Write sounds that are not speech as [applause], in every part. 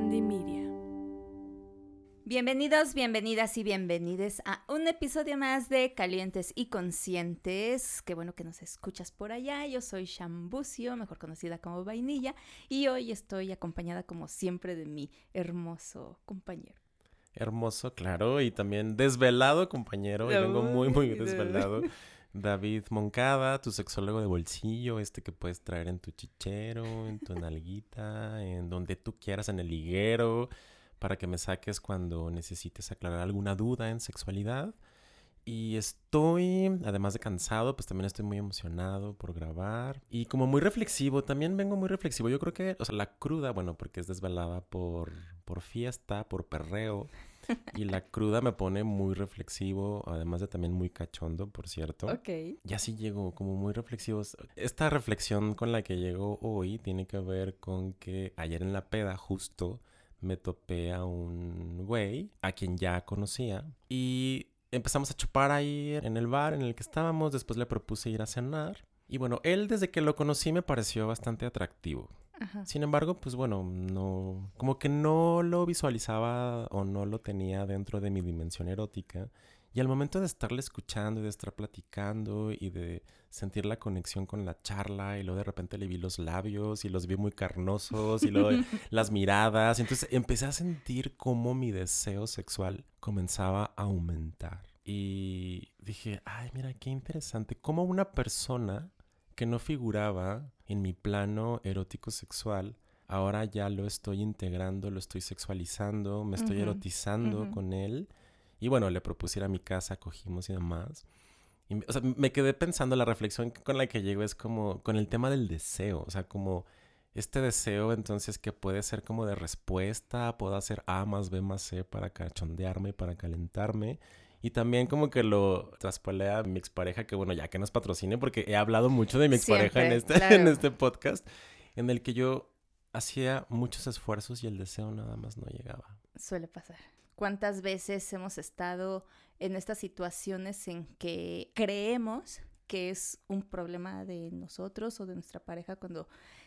Media. Bienvenidos, bienvenidas y bienvenides a un episodio más de Calientes y Conscientes. Qué bueno que nos escuchas por allá. Yo soy Shambucio, mejor conocida como Vainilla, y hoy estoy acompañada como siempre de mi hermoso compañero. Hermoso, claro, y también desvelado compañero, y vengo muy, muy desvelado. [laughs] David Moncada, tu sexólogo de bolsillo, este que puedes traer en tu chichero, en tu nalguita, en donde tú quieras, en el liguero, para que me saques cuando necesites aclarar alguna duda en sexualidad. Y estoy, además de cansado, pues también estoy muy emocionado por grabar. Y como muy reflexivo, también vengo muy reflexivo. Yo creo que, o sea, la cruda, bueno, porque es desvelada por, por fiesta, por perreo. Y la cruda me pone muy reflexivo, además de también muy cachondo, por cierto. Ok. Y así llego, como muy reflexivo. Esta reflexión con la que llego hoy tiene que ver con que ayer en la peda justo me topé a un güey a quien ya conocía y empezamos a chupar ahí en el bar en el que estábamos, después le propuse ir a cenar. Y bueno, él desde que lo conocí me pareció bastante atractivo. Sin embargo, pues bueno, no, como que no lo visualizaba o no lo tenía dentro de mi dimensión erótica. Y al momento de estarle escuchando y de estar platicando y de sentir la conexión con la charla y luego de repente le vi los labios y los vi muy carnosos y luego [laughs] las miradas. Entonces empecé a sentir cómo mi deseo sexual comenzaba a aumentar. Y dije, ay, mira, qué interesante. Cómo una persona que no figuraba en mi plano erótico sexual, ahora ya lo estoy integrando, lo estoy sexualizando, me estoy erotizando con él. Y bueno, le propuse ir a mi casa, cogimos y demás. Y, o sea, me quedé pensando, la reflexión con la que llego es como con el tema del deseo, o sea, como este deseo entonces que puede ser como de respuesta, puedo hacer A más B más C para cachondearme, para calentarme. Y también como que lo traspolé a mi expareja, que bueno, ya que nos patrocine, porque he hablado mucho de mi expareja en, este, [laughs] en este podcast, en el que yo hacía muchos esfuerzos y el deseo nada más no llegaba. Suele pasar. ¿Cuántas veces hemos estado en estas situaciones en que creemos que es un problema de nosotros o de nuestra pareja cuando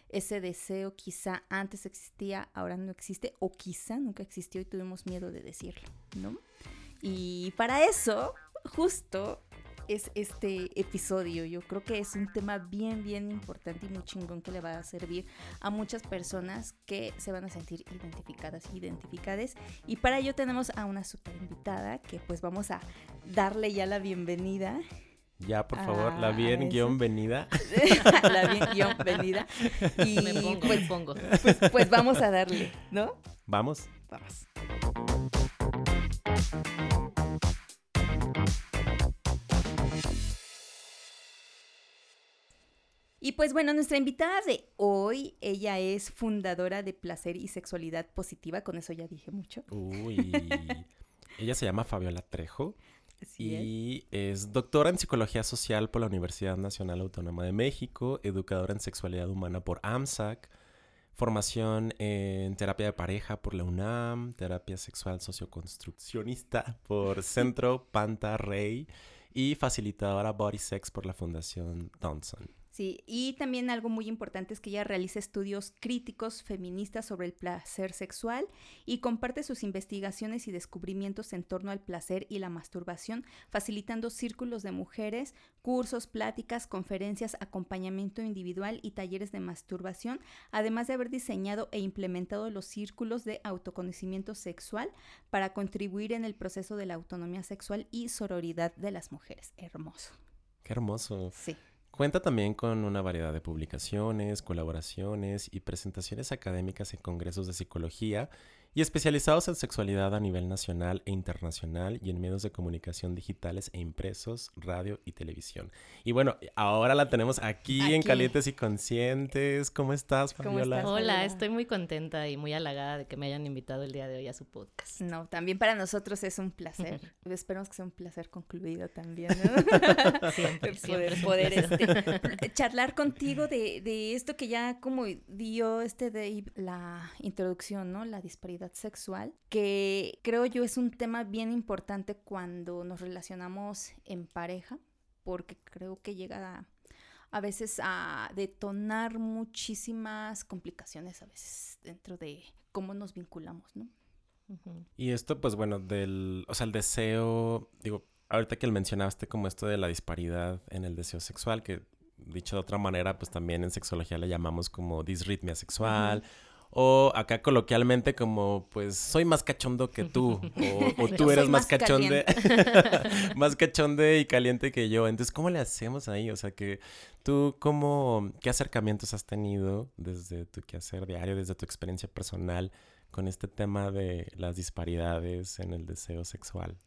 ese deseo quizá antes existía, ahora no existe, o quizá nunca existió y tuvimos miedo de decirlo, ¿no? Y para eso, justo es este episodio. Yo creo que es un tema bien, bien importante y muy chingón que le va a servir a muchas personas que se van a sentir identificadas, identificadas. Y para ello tenemos a una super invitada que pues vamos a darle ya la bienvenida. Ya, por favor, [laughs] la bien guion venida. la bien guion venida. Y me pongo, pues, me pongo. Pues, pues vamos a darle, ¿no? Vamos. Vamos. Y pues bueno, nuestra invitada de hoy, ella es fundadora de Placer y Sexualidad Positiva, con eso ya dije mucho. Uy, [laughs] ella se llama Fabiola Trejo y es. doctora en Psicología Social por la Universidad Nacional Autónoma de México, educadora en Sexualidad Humana por AMSAC, formación en terapia de pareja por la UNAM, terapia sexual socioconstruccionista por [laughs] Centro Panta Rey y facilitadora Body Sex por la Fundación Thompson. Sí, y también algo muy importante es que ella realiza estudios críticos feministas sobre el placer sexual y comparte sus investigaciones y descubrimientos en torno al placer y la masturbación, facilitando círculos de mujeres, cursos, pláticas, conferencias, acompañamiento individual y talleres de masturbación, además de haber diseñado e implementado los círculos de autoconocimiento sexual para contribuir en el proceso de la autonomía sexual y sororidad de las mujeres. Hermoso. Qué hermoso. Sí. Cuenta también con una variedad de publicaciones, colaboraciones y presentaciones académicas en congresos de psicología y especializados en sexualidad a nivel nacional e internacional y en medios de comunicación digitales e impresos, radio y televisión. Y bueno, ahora la tenemos aquí, en Calientes y Conscientes. ¿Cómo estás, Fabiola? Hola, estoy muy contenta y muy halagada de que me hayan invitado el día de hoy a su podcast. No, también para nosotros es un placer. [laughs] Esperamos que sea un placer concluido también, ¿no? [laughs] siempre, poder, poder este, [laughs] charlar contigo de, de esto que ya como dio este de la introducción, ¿no? La disparidad sexual, que creo yo es un tema bien importante cuando nos relacionamos en pareja, porque creo que llega a veces a detonar muchísimas complicaciones a veces dentro de cómo nos vinculamos, ¿no? Y esto, pues bueno, del, o sea, el deseo, digo, ahorita que mencionaste como esto de la disparidad en el deseo sexual, que dicho de otra manera, pues también en sexología le llamamos como disritmia sexual. O acá coloquialmente como, pues, soy más cachondo que tú. [laughs] O, tú eres más, cachonde. [laughs] más cachonde y caliente que yo. Entonces, ¿cómo le hacemos ahí? O sea, que tú, ¿cómo, qué acercamientos has tenido desde tu quehacer diario, desde tu experiencia personal con este tema de las disparidades en el deseo sexual?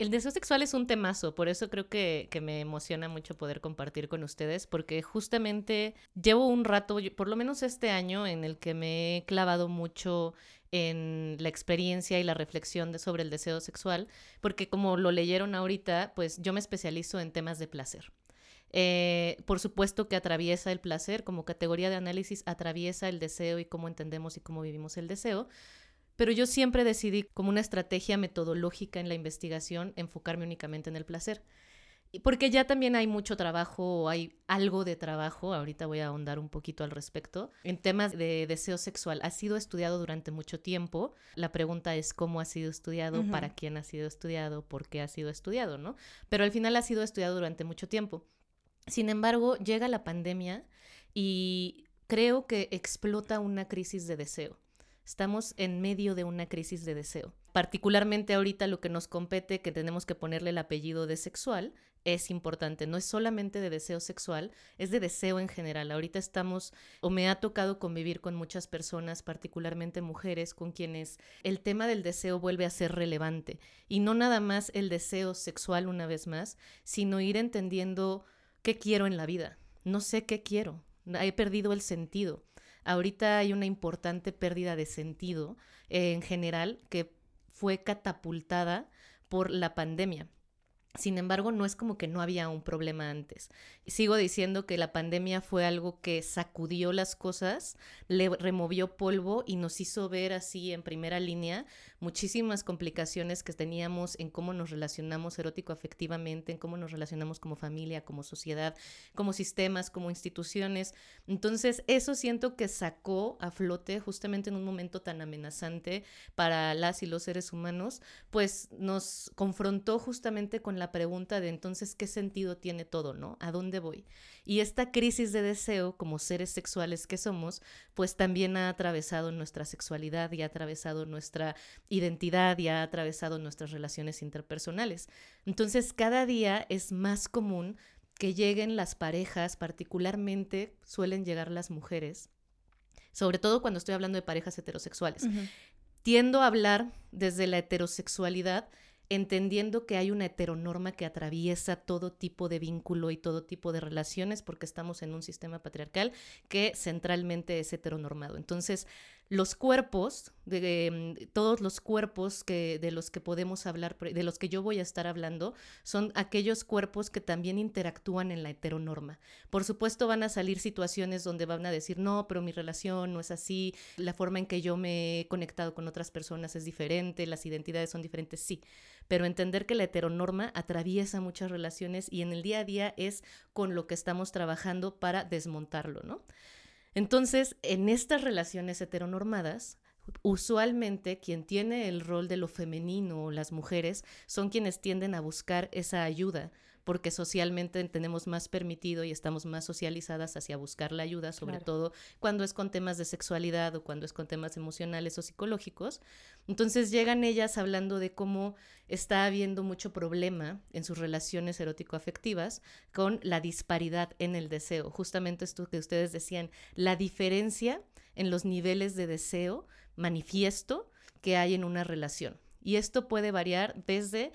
El deseo sexual es un temazo, por eso creo que, me emociona mucho poder compartir con ustedes, porque justamente llevo un rato, por lo menos este año, en el que me he clavado mucho en la experiencia y la reflexión sobre el deseo sexual, porque como lo leyeron ahorita, pues yo me especializo en temas de placer. Eh, por supuesto que atraviesa el placer como categoría de análisis, atraviesa el deseo y cómo entendemos y cómo vivimos el deseo, pero yo siempre decidí, como una estrategia metodológica en la investigación, enfocarme únicamente en el placer. Porque ya también hay mucho trabajo, hay algo de trabajo, ahorita voy a ahondar un poquito al respecto, en temas de deseo sexual. Ha sido estudiado durante mucho tiempo. La pregunta es cómo ha sido estudiado, para quién ha sido estudiado, por qué ha sido estudiado, ¿no? Pero al final ha sido estudiado durante mucho tiempo. Sin embargo, llega la pandemia y creo que explota una crisis de deseo. Estamos en medio de una crisis de deseo. Particularmente ahorita lo que nos compete, que tenemos que ponerle el apellido de sexual, es importante. No es solamente de deseo sexual, es de deseo en general. Ahorita estamos, o me ha tocado convivir con muchas personas, particularmente mujeres, con quienes el tema del deseo vuelve a ser relevante. Y no nada más el deseo sexual una vez más, sino ir entendiendo qué quiero en la vida. No sé qué quiero. He perdido el sentido. Ahorita hay una importante pérdida de sentido eh, en general que fue catapultada por la pandemia. Sin embargo, no es como que no había un problema antes. Sigo diciendo que la pandemia fue algo que sacudió las cosas, le removió polvo y nos hizo ver así en primera línea muchísimas complicaciones que teníamos en cómo nos relacionamos erótico-afectivamente, en cómo nos relacionamos como familia, como sociedad, como sistemas, como instituciones. Entonces, eso siento que sacó a flote justamente en un momento tan amenazante para las y los seres humanos, pues nos confrontó justamente con la pregunta de entonces, ¿qué sentido tiene todo, no? ¿A dónde voy? Y esta crisis de deseo, como seres sexuales que somos, pues también ha atravesado nuestra sexualidad y ha atravesado nuestra identidad y ha atravesado nuestras relaciones interpersonales. Entonces, cada día es más común que lleguen las parejas, particularmente suelen llegar las mujeres, sobre todo cuando estoy hablando de parejas heterosexuales. Tiendo a hablar desde la heterosexualidad entendiendo que hay una heteronorma que atraviesa todo tipo de vínculo y todo tipo de relaciones, porque estamos en un sistema patriarcal que centralmente es heteronormado. Entonces, los cuerpos, de, mm, todos los cuerpos que, de los que podemos hablar, de los que yo voy a estar hablando, son aquellos cuerpos que también interactúan en la heteronorma. Por supuesto van a salir situaciones donde van a decir, no, pero mi relación no es así, la forma en que yo me he conectado con otras personas es diferente, las identidades son diferentes, sí, pero entender que la heteronorma atraviesa muchas relaciones y en el día a día es con lo que estamos trabajando para desmontarlo, ¿no? Entonces, en estas relaciones heteronormadas, usualmente quien tiene el rol de lo femenino o las mujeres son quienes tienden a buscar esa ayuda porque socialmente tenemos más permitido y estamos más socializadas hacia buscar la ayuda, sobre todo cuando es con temas de sexualidad o cuando es con temas emocionales o psicológicos. Entonces llegan ellas hablando de cómo está habiendo mucho problema en sus relaciones erótico-afectivas con la disparidad en el deseo. Justamente esto que ustedes decían, la diferencia en los niveles de deseo manifiesto que hay en una relación. Y esto puede variar desde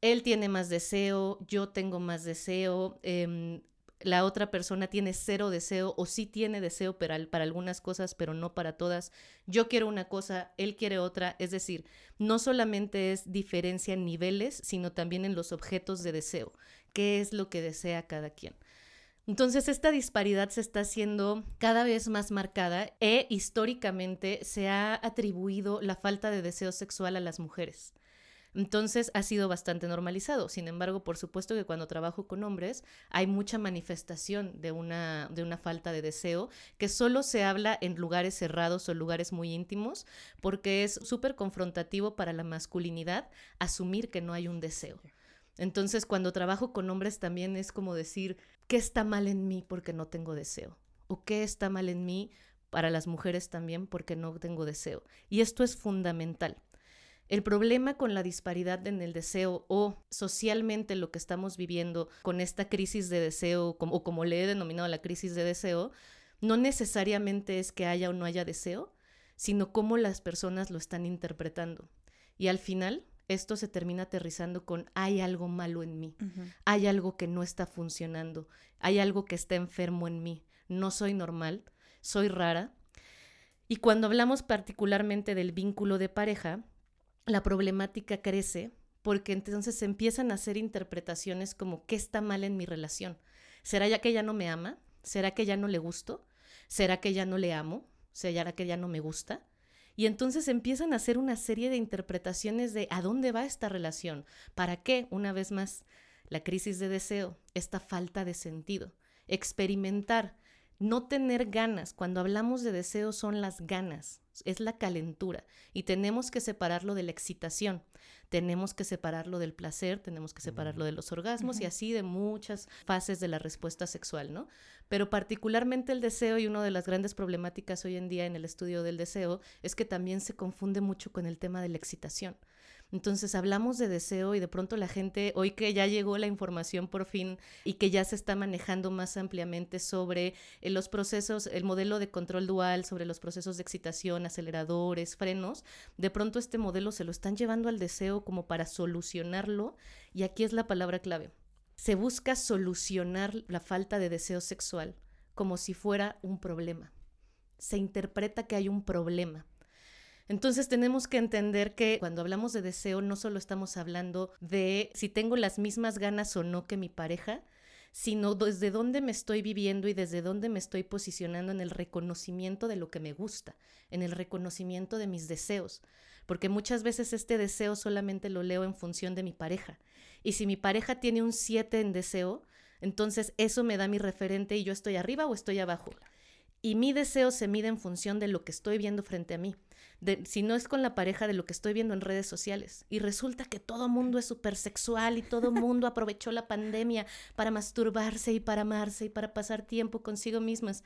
él tiene más deseo, yo tengo más deseo, em, la otra persona tiene cero deseo o sí tiene deseo para, para algunas cosas, pero no para todas. Yo quiero una cosa, él quiere otra. Es decir, no solamente es diferencia en niveles, sino también en los objetos de deseo. ¿Qué es lo que desea cada quien? Entonces esta disparidad se está haciendo cada vez más marcada e históricamente se ha atribuido la falta de deseo sexual a las mujeres. Entonces ha sido bastante normalizado. Sin embargo, por supuesto que cuando trabajo con hombres hay mucha manifestación de una, de una falta de deseo que solo se habla en lugares cerrados o lugares muy íntimos porque es súper confrontativo para la masculinidad asumir que no hay un deseo. Entonces, cuando trabajo con hombres también es como decir, ¿qué está mal en mí porque no tengo deseo? ¿O qué está mal en mí para las mujeres también porque no tengo deseo? Y esto es fundamental. El problema con la disparidad en el deseo o socialmente lo que estamos viviendo con esta crisis de deseo o como le he denominado la crisis de deseo, no necesariamente es que haya o no haya deseo, sino cómo las personas lo están interpretando. Y al final, esto se termina aterrizando con hay algo malo en mí, hay algo que no está funcionando, hay algo que está enfermo en mí, no soy normal, soy rara. Y cuando hablamos particularmente del vínculo de pareja, la problemática crece porque entonces se empiezan a hacer interpretaciones como ¿qué está mal en mi relación? ¿Será ya que ella no me ama? ¿Será que ya no le gusto? ¿Será que ya no le amo? ¿Será que ya no me gusta? Y entonces empiezan a hacer una serie de interpretaciones de a dónde va esta relación, para qué, una vez más, la crisis de deseo, esta falta de sentido, experimentar, no tener ganas. Cuando hablamos de deseo son las ganas, es la calentura y tenemos que separarlo de la excitación, tenemos que separarlo del placer, tenemos que separarlo de los orgasmos y así de muchas fases de la respuesta sexual, ¿no? Pero particularmente el deseo y una de las grandes problemáticas hoy en día en el estudio del deseo es que también se confunde mucho con el tema de la excitación. Entonces hablamos de deseo y de pronto la gente, hoy que ya llegó la información por fin y que ya se está manejando más ampliamente sobre eh, los procesos, el modelo de control dual, sobre los procesos de excitación, aceleradores, frenos, de pronto este modelo se lo están llevando al deseo como para solucionarlo y aquí es la palabra clave. Se busca solucionar la falta de deseo sexual como si fuera un problema. Se interpreta que hay un problema entonces tenemos que entender que cuando hablamos de deseo no solo estamos hablando de si tengo las mismas ganas o no que mi pareja, sino desde dónde me estoy viviendo y desde dónde me estoy posicionando en el reconocimiento de lo que me gusta, en el reconocimiento de mis deseos, porque muchas veces este deseo solamente lo leo en función de mi pareja. Y si mi pareja tiene un 7 en deseo, entonces eso me da mi referente y yo estoy arriba o estoy abajo. Y mi deseo se mide en función de lo que estoy viendo frente a mí si no es con la pareja, de lo que estoy viendo en redes sociales. Y resulta que todo mundo es súper sexual y todo mundo aprovechó la pandemia para masturbarse y para amarse y para pasar tiempo consigo mismas.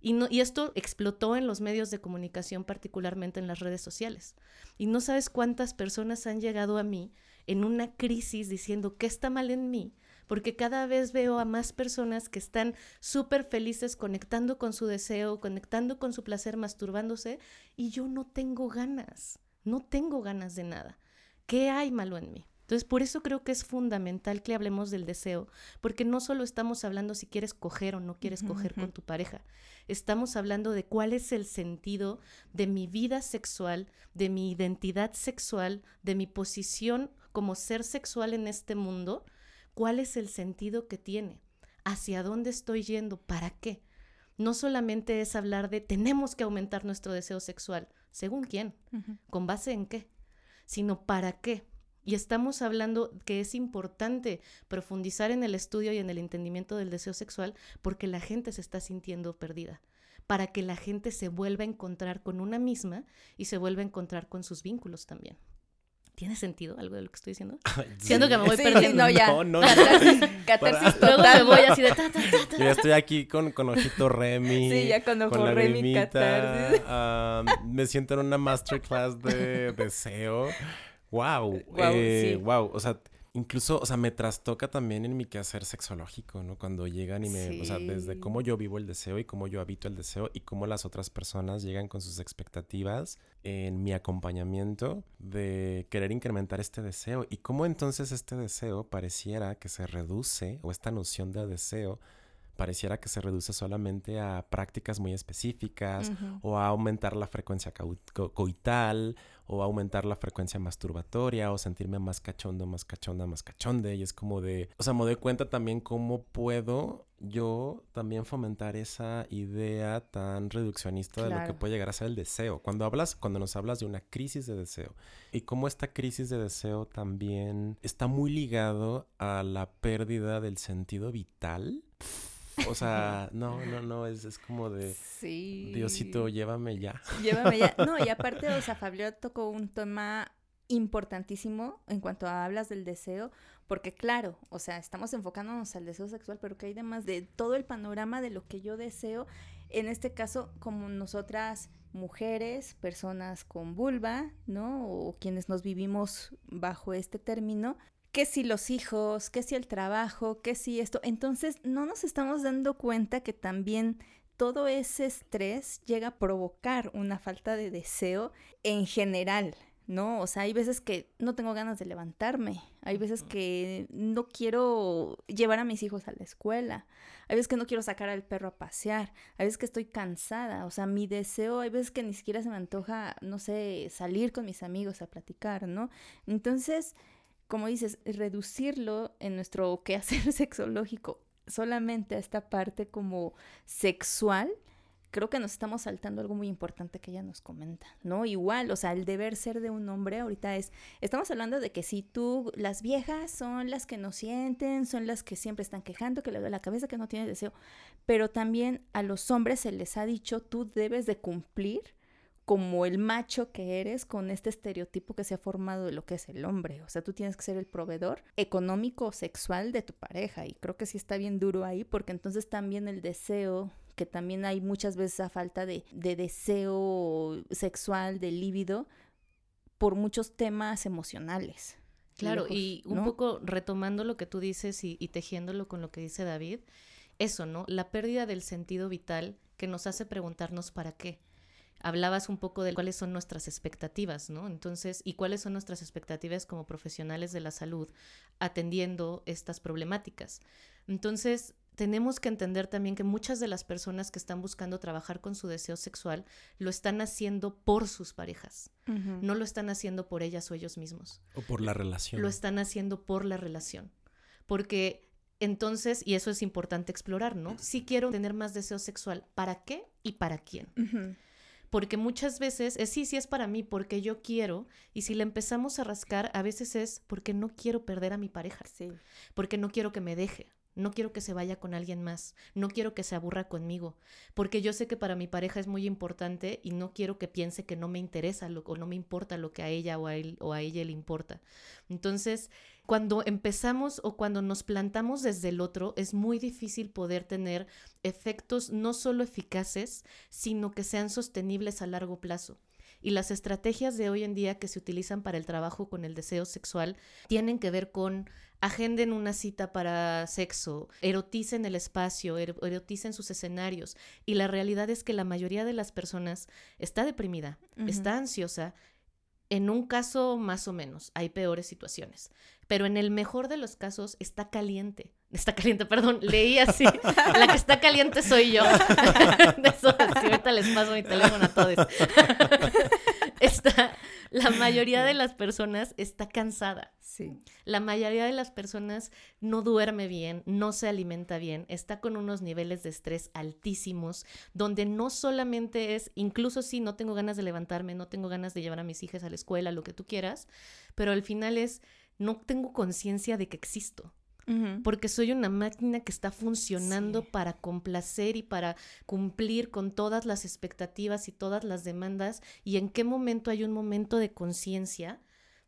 Y, y esto explotó en los medios de comunicación, particularmente en las redes sociales. Y no sabes cuántas personas han llegado a mí en una crisis diciendo, ¿qué está mal en mí? Porque cada vez veo a más personas que están súper felices conectando con su deseo, conectando con su placer, masturbándose, y yo no tengo ganas, no tengo ganas de nada. ¿Qué hay malo en mí? Entonces, por eso creo que es fundamental que hablemos del deseo, porque no solo estamos hablando si quieres coger o no quieres coger con tu pareja, estamos hablando de cuál es el sentido de mi vida sexual, de mi identidad sexual, de mi posición como ser sexual en este mundo, cuál es el sentido que tiene, hacia dónde estoy yendo, para qué. No solamente es hablar de tenemos que aumentar nuestro deseo sexual, según quién, con base en qué, sino para qué. Y estamos hablando que es importante profundizar en el estudio y en el entendimiento del deseo sexual porque la gente se está sintiendo perdida, para que la gente se vuelva a encontrar con una misma y se vuelva a encontrar con sus vínculos también. ¿Tiene sentido algo de lo que estoy diciendo? [laughs] Siento que me voy perdiendo. No, ya. No, no, catarsis, Luego me voy así de ta, ta, ta, Yo ya estoy aquí con, con ojito Remy. Sí, ya con ojo Remy, catarsis. me siento en una masterclass de deseo. Wow. Wow, eh, sí. wow. O sea, incluso, o sea, me trastoca también en mi quehacer sexológico, ¿no? Cuando llegan y me, o sea, desde cómo yo vivo el deseo y cómo yo habito el deseo y cómo las otras personas llegan con sus expectativas en mi acompañamiento de querer incrementar este deseo y cómo entonces este deseo pareciera que se reduce o esta noción de deseo pareciera que se reduce solamente a prácticas muy específicas o a aumentar la frecuencia coital o aumentar la frecuencia masturbatoria o sentirme más cachondo, más cachonda, más cachonde y es como de, o sea, me doy cuenta también cómo puedo yo también fomentar esa idea tan reduccionista de lo que puede llegar a ser el deseo. Cuando hablas, cuando nos hablas de una crisis de deseo y cómo esta crisis de deseo también está muy ligado a la pérdida del sentido vital. O sea, no, no, no, es, es como de... Sí. Diosito, llévame ya. Llévame ya. No, y aparte, o sea, [laughs] Fabio tocó un tema importantísimo en cuanto a hablas del deseo, porque claro, o sea, estamos enfocándonos al deseo sexual, pero que hay además de todo el panorama de lo que yo deseo, en este caso, como nosotras mujeres, personas con vulva, ¿no? O quienes nos vivimos bajo este término, que si los hijos, que si el trabajo, que si esto. Entonces no nos estamos dando cuenta que también todo ese estrés llega a provocar una falta de deseo en general, ¿no? O sea, hay veces que no tengo ganas de levantarme, hay veces que no quiero llevar a mis hijos a la escuela, hay veces que no quiero sacar al perro a pasear, hay veces que estoy cansada, o sea, mi deseo, hay veces que ni siquiera se me antoja, no sé, salir con mis amigos a platicar, ¿no? Entonces, como dices, reducirlo en nuestro quehacer [laughs] sexológico solamente a esta parte como sexual, creo que nos estamos saltando algo muy importante que ella nos comenta, ¿no? Igual, o sea, el deber ser de un hombre ahorita es, estamos hablando de que si tú, las viejas son las que no sienten, son las que siempre están quejando, que le duele la cabeza, que no tienen deseo, pero también a los hombres se les ha dicho, tú debes de cumplir como el macho que eres con este estereotipo que se ha formado de lo que es el hombre. O sea, tú tienes que ser el proveedor económico o sexual de tu pareja. Y creo que sí está bien duro ahí porque entonces también el deseo que también hay muchas veces a falta de, deseo sexual, de líbido, por muchos temas emocionales. Claro, y un poco retomando lo que tú dices y, y tejiéndolo con lo que dice David, eso, ¿no? La pérdida del sentido vital que nos hace preguntarnos para qué hablabas un poco de cuáles son nuestras expectativas, ¿no? Entonces, y cuáles son nuestras expectativas como profesionales de la salud atendiendo estas problemáticas. Entonces, tenemos que entender también que muchas de las personas que están buscando trabajar con su deseo sexual lo están haciendo por sus parejas, no lo están haciendo por ellas o ellos mismos. O por la relación. Lo están haciendo por la relación. Porque entonces, y eso es importante explorar, ¿no? Si quiero tener más deseo sexual, ¿para qué y para quién? Porque muchas veces es sí, sí es para mí, porque yo quiero, y si le empezamos a rascar, a veces es porque no quiero perder a mi pareja, sí. porque no quiero que me deje, no quiero que se vaya con alguien más, no quiero que se aburra conmigo, porque yo sé que para mi pareja es muy importante y no quiero que piense que no me interesa lo, o no me importa lo que a ella o a, él, o a ella le importa. Entonces, cuando empezamos o cuando nos plantamos desde el otro, es muy difícil poder tener efectos no solo eficaces, sino que sean sostenibles a largo plazo. Y las estrategias de hoy en día que se utilizan para el trabajo con el deseo sexual tienen que ver con agenden una cita para sexo, eroticen el espacio, eroticen sus escenarios. Y la realidad es que la mayoría de las personas está deprimida, está ansiosa. En un caso más o menos, hay peores situaciones, pero en el mejor de los casos está caliente. Está caliente, perdón, leí así. La que está caliente soy yo. [laughs] De eso, ahorita les paso mi teléfono a todos. [laughs] Está, la mayoría de las personas está cansada. Sí. La mayoría de las personas no duerme bien, no se alimenta bien, está con unos niveles de estrés altísimos, donde no solamente es, incluso si no tengo ganas de levantarme, no tengo ganas de llevar a mis hijas a la escuela, lo que tú quieras, pero al final es, no tengo conciencia de que existo porque soy una máquina que está funcionando para complacer y para cumplir con todas las expectativas y todas las demandas y en qué momento hay un momento de conciencia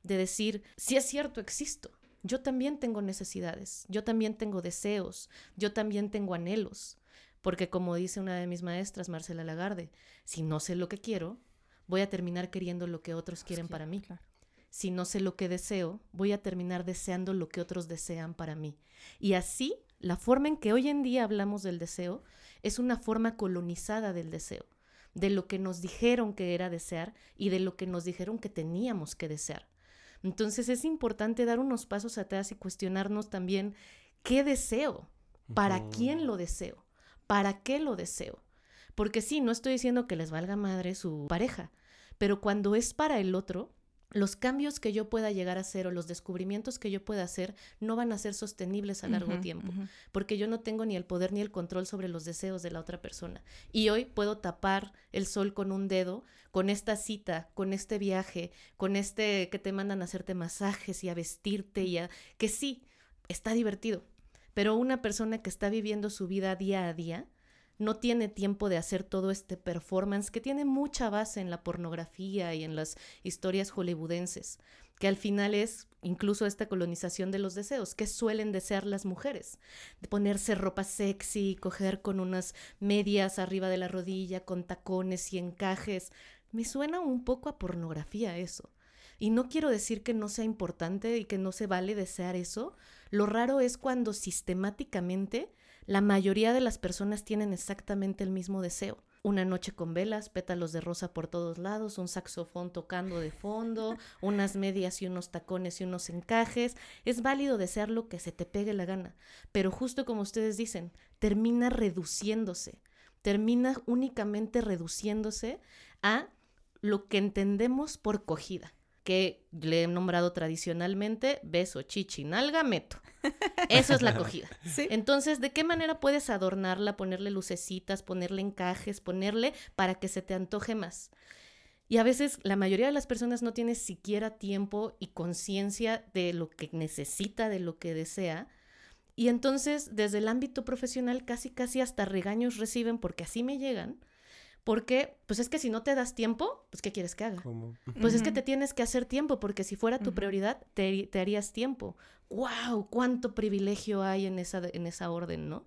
de decir, si es cierto, existo. Yo también tengo necesidades, yo también tengo deseos, yo también tengo anhelos, porque como dice una de mis maestras, Marcela Lagarde, si no sé lo que quiero, voy a terminar queriendo lo que otros quieren para mí si no sé lo que deseo, voy a terminar deseando lo que otros desean para mí. Y así, la forma en que hoy en día hablamos del deseo es una forma colonizada del deseo, de lo que nos dijeron que era desear y de lo que nos dijeron que teníamos que desear. Entonces es importante dar unos pasos atrás y cuestionarnos también qué deseo, ¿Para quién lo deseo? ¿Para qué lo deseo? Porque sí, no estoy diciendo que les valga madre su pareja, pero cuando es para el otro, los cambios que yo pueda llegar a hacer o los descubrimientos que yo pueda hacer no van a ser sostenibles a largo tiempo, porque yo no tengo ni el poder ni el control sobre los deseos de la otra persona. Y hoy puedo tapar el sol con un dedo, con esta cita, con este viaje, con este que te mandan a hacerte masajes y a vestirte y a... que sí, está divertido, pero una persona que está viviendo su vida día a día, no tiene tiempo de hacer todo este performance que tiene mucha base en la pornografía y en las historias hollywoodenses, que al final es incluso esta colonización de los deseos, que suelen desear las mujeres, ponerse ropa sexy, coger con unas medias arriba de la rodilla, con tacones y encajes. Me suena un poco a pornografía eso. Y no quiero decir que no sea importante y que no se vale desear eso. Lo raro es cuando sistemáticamente la mayoría de las personas tienen exactamente el mismo deseo. Una noche con velas, pétalos de rosa por todos lados, un saxofón tocando de fondo, [laughs] unas medias y unos tacones y unos encajes. Es válido desear lo que se te pegue la gana, pero justo como ustedes dicen, termina reduciéndose, termina únicamente reduciéndose a lo que entendemos por cogida que le he nombrado tradicionalmente beso, chichi, nalga, meto. Eso es la [laughs] acogida. Entonces, ¿de qué manera puedes adornarla, ponerle lucecitas, ponerle encajes, ponerle para que se te antoje más? Y a veces la mayoría de las personas no tiene siquiera tiempo y conciencia de lo que necesita, de lo que desea. Y entonces, desde el ámbito profesional, casi, casi hasta regaños reciben porque así me llegan porque, pues es que si no te das tiempo, pues ¿qué quieres que haga? Pues es que te tienes que hacer tiempo, porque si fuera tu prioridad, te, harías tiempo. ¡Wow! ¿Cuánto privilegio hay en esa, en esa orden, no?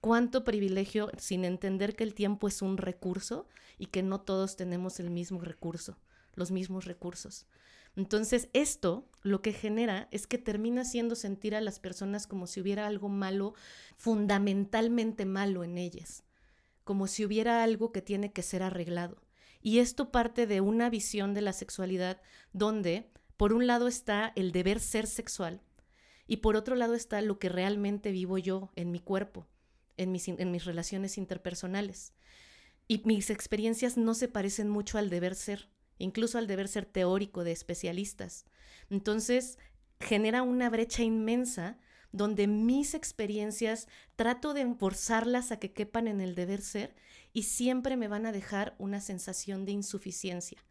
¿Cuánto privilegio sin entender que el tiempo es un recurso y que no todos tenemos el mismo recurso, los mismos recursos? Entonces, esto lo que genera es que termina haciendo sentir a las personas como si hubiera algo malo, fundamentalmente malo en ellas como si hubiera algo que tiene que ser arreglado. Y esto parte de una visión de la sexualidad donde, por un lado está el deber ser sexual y por otro lado está lo que realmente vivo yo en mi cuerpo, en mis, en mis relaciones interpersonales. Y mis experiencias no se parecen mucho al deber ser, incluso al deber ser teórico de especialistas. Entonces, genera una brecha inmensa donde mis experiencias trato de forzarlas a que quepan en el deber ser y siempre me van a dejar una sensación de insuficiencia.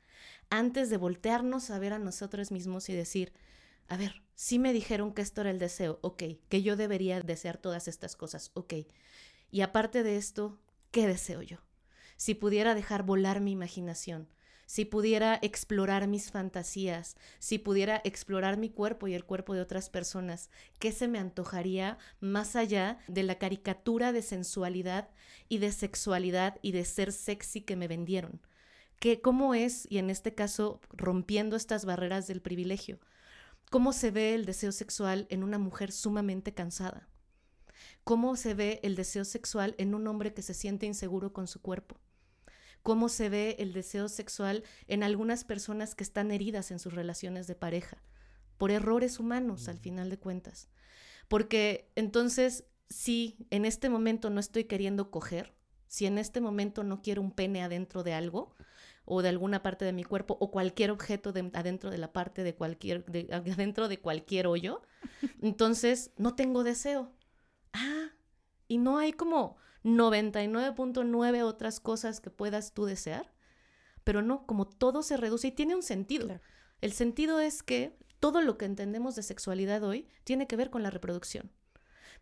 Antes de voltearnos a ver a nosotros mismos y decir, a ver, sí me dijeron que esto era el deseo, ok, que yo debería desear todas estas cosas, ok. Y aparte de esto, ¿qué deseo yo? Si pudiera dejar volar mi imaginación, si pudiera explorar mis fantasías, si pudiera explorar mi cuerpo y el cuerpo de otras personas, ¿qué se me antojaría más allá de la caricatura de sensualidad y de sexualidad y de ser sexy que me vendieron? ¿Qué, ¿Cómo es, y en este caso rompiendo estas barreras del privilegio, cómo se ve el deseo sexual en una mujer sumamente cansada? ¿Cómo se ve el deseo sexual en un hombre que se siente inseguro con su cuerpo? Cómo se ve el deseo sexual en algunas personas que están heridas en sus relaciones de pareja, por errores humanos al final de cuentas. Porque entonces, si en este momento no estoy queriendo coger, si en este momento no quiero un pene adentro de algo, o de alguna parte de mi cuerpo o cualquier objeto de, adentro de la parte de cualquier de, [laughs] adentro de cualquier hoyo, [laughs] entonces no tengo deseo. Ah, y no hay como 99.9 otras cosas que puedas tú desear, pero no, como todo se reduce y tiene un sentido. El sentido es que todo lo que entendemos de sexualidad hoy tiene que ver con la reproducción.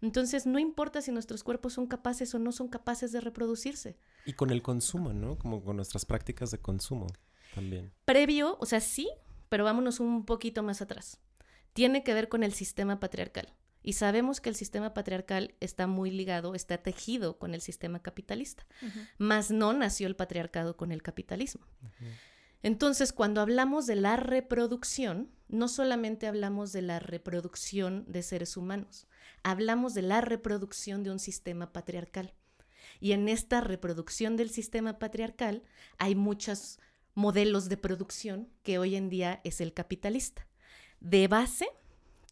Entonces, no importa si nuestros cuerpos son capaces o no son capaces de reproducirse. Y con el consumo, ¿no? Como con nuestras prácticas de consumo también. Previo, o sea, sí, pero vámonos un poquito más atrás. Tiene que ver con el sistema patriarcal. Y sabemos que el sistema patriarcal está muy ligado, está tejido con el sistema capitalista, mas no nació el patriarcado con el capitalismo. Entonces, cuando hablamos de la reproducción, no solamente hablamos de la reproducción de seres humanos, hablamos de la reproducción de un sistema patriarcal. Y en esta reproducción del sistema patriarcal hay muchos modelos de producción que hoy en día es el capitalista. De base,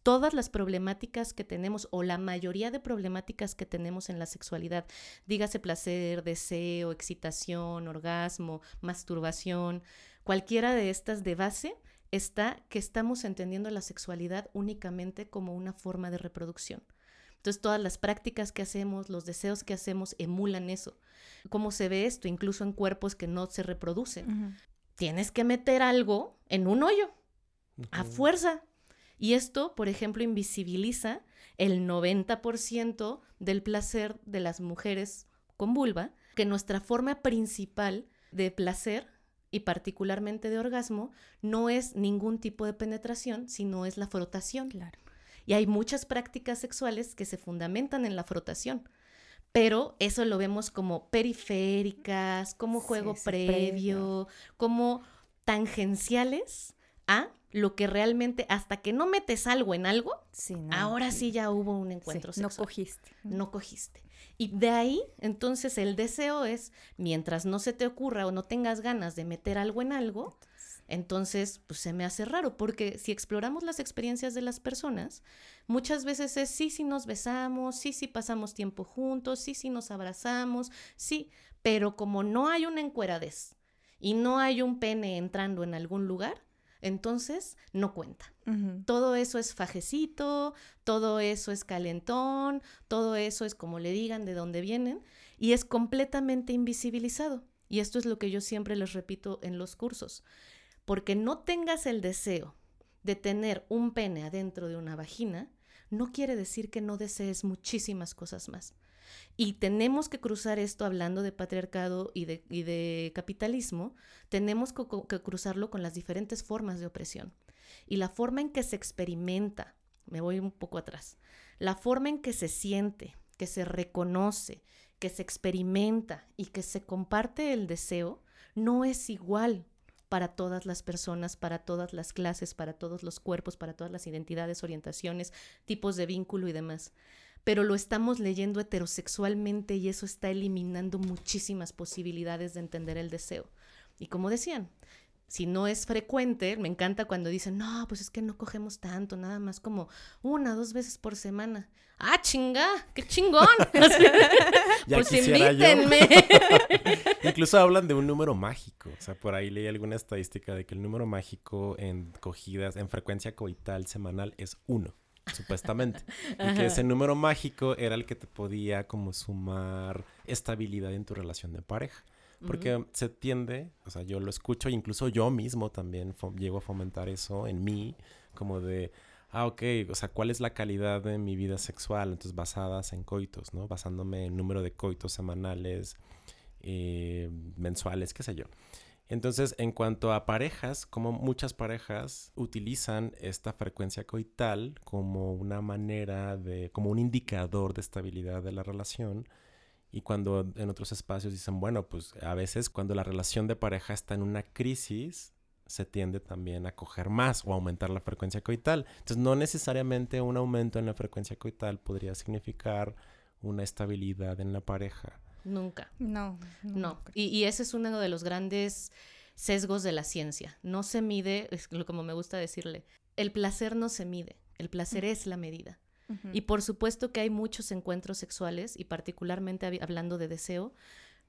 todas las problemáticas que tenemos o la mayoría de problemáticas que tenemos en la sexualidad, dígase placer, deseo, excitación, orgasmo, masturbación, cualquiera de estas de base, está que estamos entendiendo la sexualidad únicamente como una forma de reproducción. Entonces todas las prácticas que hacemos, los deseos que hacemos emulan eso. ¿Cómo se ve esto? Incluso en cuerpos que no se reproducen. Tienes que meter algo en un hoyo, a fuerza. Y esto, por ejemplo, invisibiliza el 90% del placer de las mujeres con vulva, que nuestra forma principal de placer y particularmente de orgasmo no es ningún tipo de penetración, sino es la frotación. Claro. Y hay muchas prácticas sexuales que se fundamentan en la frotación, pero eso lo vemos como periféricas, como juego previo, como tangenciales a lo que realmente, hasta que no metes algo en algo, ahora sí ya hubo un encuentro sexual. No cogiste. No cogiste. Y de ahí, entonces, el deseo es, mientras no se te ocurra o no tengas ganas de meter algo en algo, entonces, pues se me hace raro, porque si exploramos las experiencias de las personas, muchas veces es sí, sí nos besamos, sí, sí pasamos tiempo juntos, sí, sí nos abrazamos, sí, pero como no hay una encueradez y no hay un pene entrando en algún lugar, entonces no cuenta. Todo eso es fajecito, todo eso es calentón, todo eso es como le digan de dónde vienen y es completamente invisibilizado. Y esto es lo que yo siempre les repito en los cursos. Porque no tengas el deseo de tener un pene adentro de una vagina, no quiere decir que no desees muchísimas cosas más. Y tenemos que cruzar esto hablando de patriarcado y de, capitalismo, tenemos que, que cruzarlo con las diferentes formas de opresión. Y la forma en que se experimenta, me voy un poco atrás, la forma en que se siente, que se reconoce, que se experimenta y que se comparte el deseo, no es igual para todas las personas, para todas las clases, para todos los cuerpos, para todas las identidades, orientaciones, tipos de vínculo y demás pero lo estamos leyendo heterosexualmente y eso está eliminando muchísimas posibilidades de entender el deseo. Y como decían, si no es frecuente, me encanta cuando dicen, no, pues es que no cogemos tanto, nada más como una, dos veces por semana. ¡Ah, chinga! ¡Qué chingón! [laughs] [laughs] pues invítenme. [laughs] Incluso hablan de un número mágico. O sea, por ahí leí alguna estadística de que el número mágico en cogidas, en frecuencia coital semanal es uno supuestamente. [laughs] y que ese número mágico era el que te podía como sumar estabilidad en tu relación de pareja. Porque se tiende, o sea, yo lo escucho, incluso yo mismo también llego a fomentar eso en mí, como de, ah, ok, o sea, ¿cuál es la calidad de mi vida sexual? Entonces, basadas en coitos, ¿no? Basándome en número de coitos semanales, eh, mensuales, qué sé yo. Entonces, en cuanto a parejas, como muchas parejas utilizan esta frecuencia coital como una manera de, como un indicador de estabilidad de la relación. Y cuando en otros espacios dicen, bueno, pues a veces cuando la relación de pareja está en una crisis, se tiende también a coger más o aumentar la frecuencia coital. Entonces, no necesariamente un aumento en la frecuencia coital podría significar una estabilidad en la pareja. Nunca. No. No. Y, ese es uno de los grandes sesgos de la ciencia. No se mide, es como me gusta decirle, el placer no se mide, el placer es la medida. Y por supuesto que hay muchos encuentros sexuales, y particularmente hablando de deseo,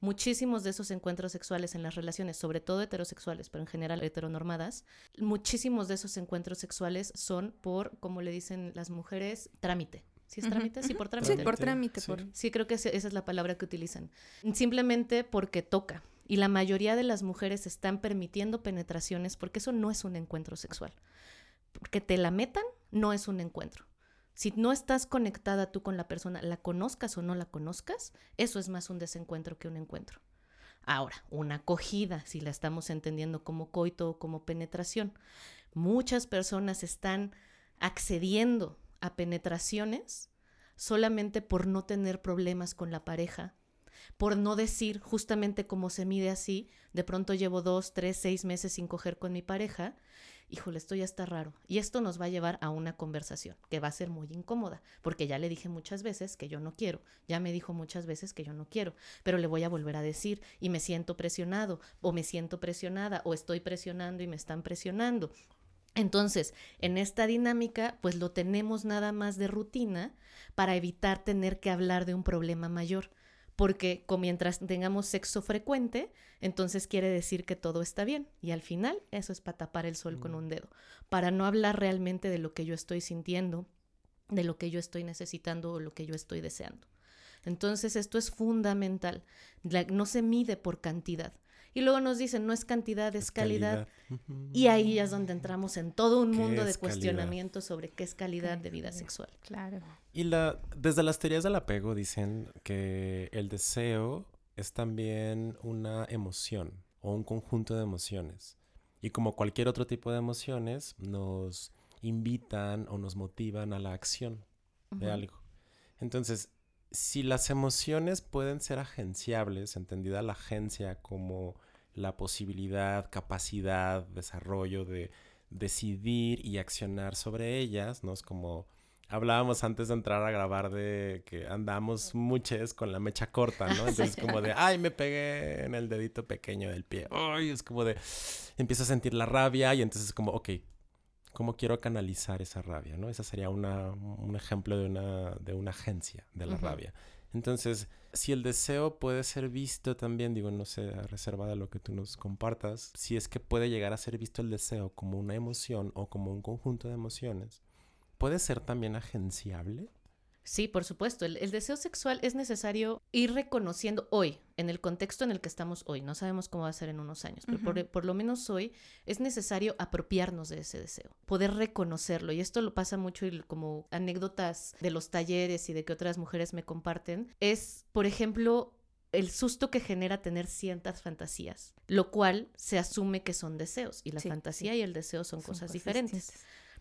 muchísimos de esos encuentros sexuales en las relaciones, sobre todo heterosexuales, pero en general heteronormadas, muchísimos de esos encuentros sexuales son por, como le dicen las mujeres, trámite. ¿Sí es trámite? Sí, por trámite. Sí, por trámite. Sí. sí, creo que esa es la palabra que utilizan. Simplemente porque toca. Y la mayoría de las mujeres están permitiendo penetraciones porque eso no es un encuentro sexual. Porque te la metan no es un encuentro. Si no estás conectada tú con la persona, la conozcas o no la conozcas, eso es más un desencuentro que un encuentro. Ahora, una acogida, si la estamos entendiendo como coito o como penetración. Muchas personas están accediendo a penetraciones solamente por no tener problemas con la pareja, por no decir justamente como se mide así, de pronto llevo dos, tres, seis meses sin coger con mi pareja, híjole, esto ya está raro. Y esto nos va a llevar a una conversación que va a ser muy incómoda, porque ya le dije muchas veces que yo no quiero, ya me dijo muchas veces que yo no quiero, pero le voy a volver a decir y me siento presionado, o me siento presionada, o estoy presionando y me están presionando. Entonces, en esta dinámica, pues lo tenemos nada más de rutina para evitar tener que hablar de un problema mayor. Porque mientras tengamos sexo frecuente, entonces quiere decir que todo está bien. Y al final, eso es para tapar el sol con mm. un dedo. Para no hablar realmente de lo que yo estoy sintiendo, de lo que yo estoy necesitando o lo que yo estoy deseando. Entonces, esto es fundamental. no se mide por cantidad. Y luego nos dicen, no es cantidad, es, calidad. Y ahí es donde entramos en todo un mundo de cuestionamiento sobre qué es calidad de vida sexual. Claro. Y la, desde las teorías del apego dicen que el deseo es también una emoción o un conjunto de emociones. Y como cualquier otro tipo de emociones, nos invitan o nos motivan a la acción de algo. Entonces, si las emociones pueden ser agenciables, entendida la agencia como la posibilidad, capacidad, desarrollo de decidir y accionar sobre ellas, ¿no? Es como hablábamos antes de entrar a grabar de que andamos muchas con la mecha corta, ¿no? [laughs] Entonces como de, ay, me pegué en el dedito pequeño del pie. Ay, es como de, empiezo a sentir la rabia y entonces es como, ok, ¿cómo quiero canalizar esa rabia, ¿no? Ese sería una, un ejemplo de una, de una agencia de la rabia. Entonces, si el deseo puede ser visto también, digo, no sé, reservada lo que tú nos compartas, si es que puede llegar a ser visto el deseo como una emoción o como un conjunto de emociones, ¿puede ser también agenciable? Sí, por supuesto. El, deseo sexual es necesario ir reconociendo hoy, en el contexto en el que estamos hoy. No sabemos cómo va a ser en unos años, pero por, por, lo menos hoy es necesario apropiarnos de ese deseo, poder reconocerlo. Y esto lo pasa mucho y como anécdotas de los talleres y de que otras mujeres me comparten. Es, por ejemplo, el susto que genera tener ciertas fantasías, lo cual se asume que son deseos y la fantasía y el deseo son, cosas, diferentes.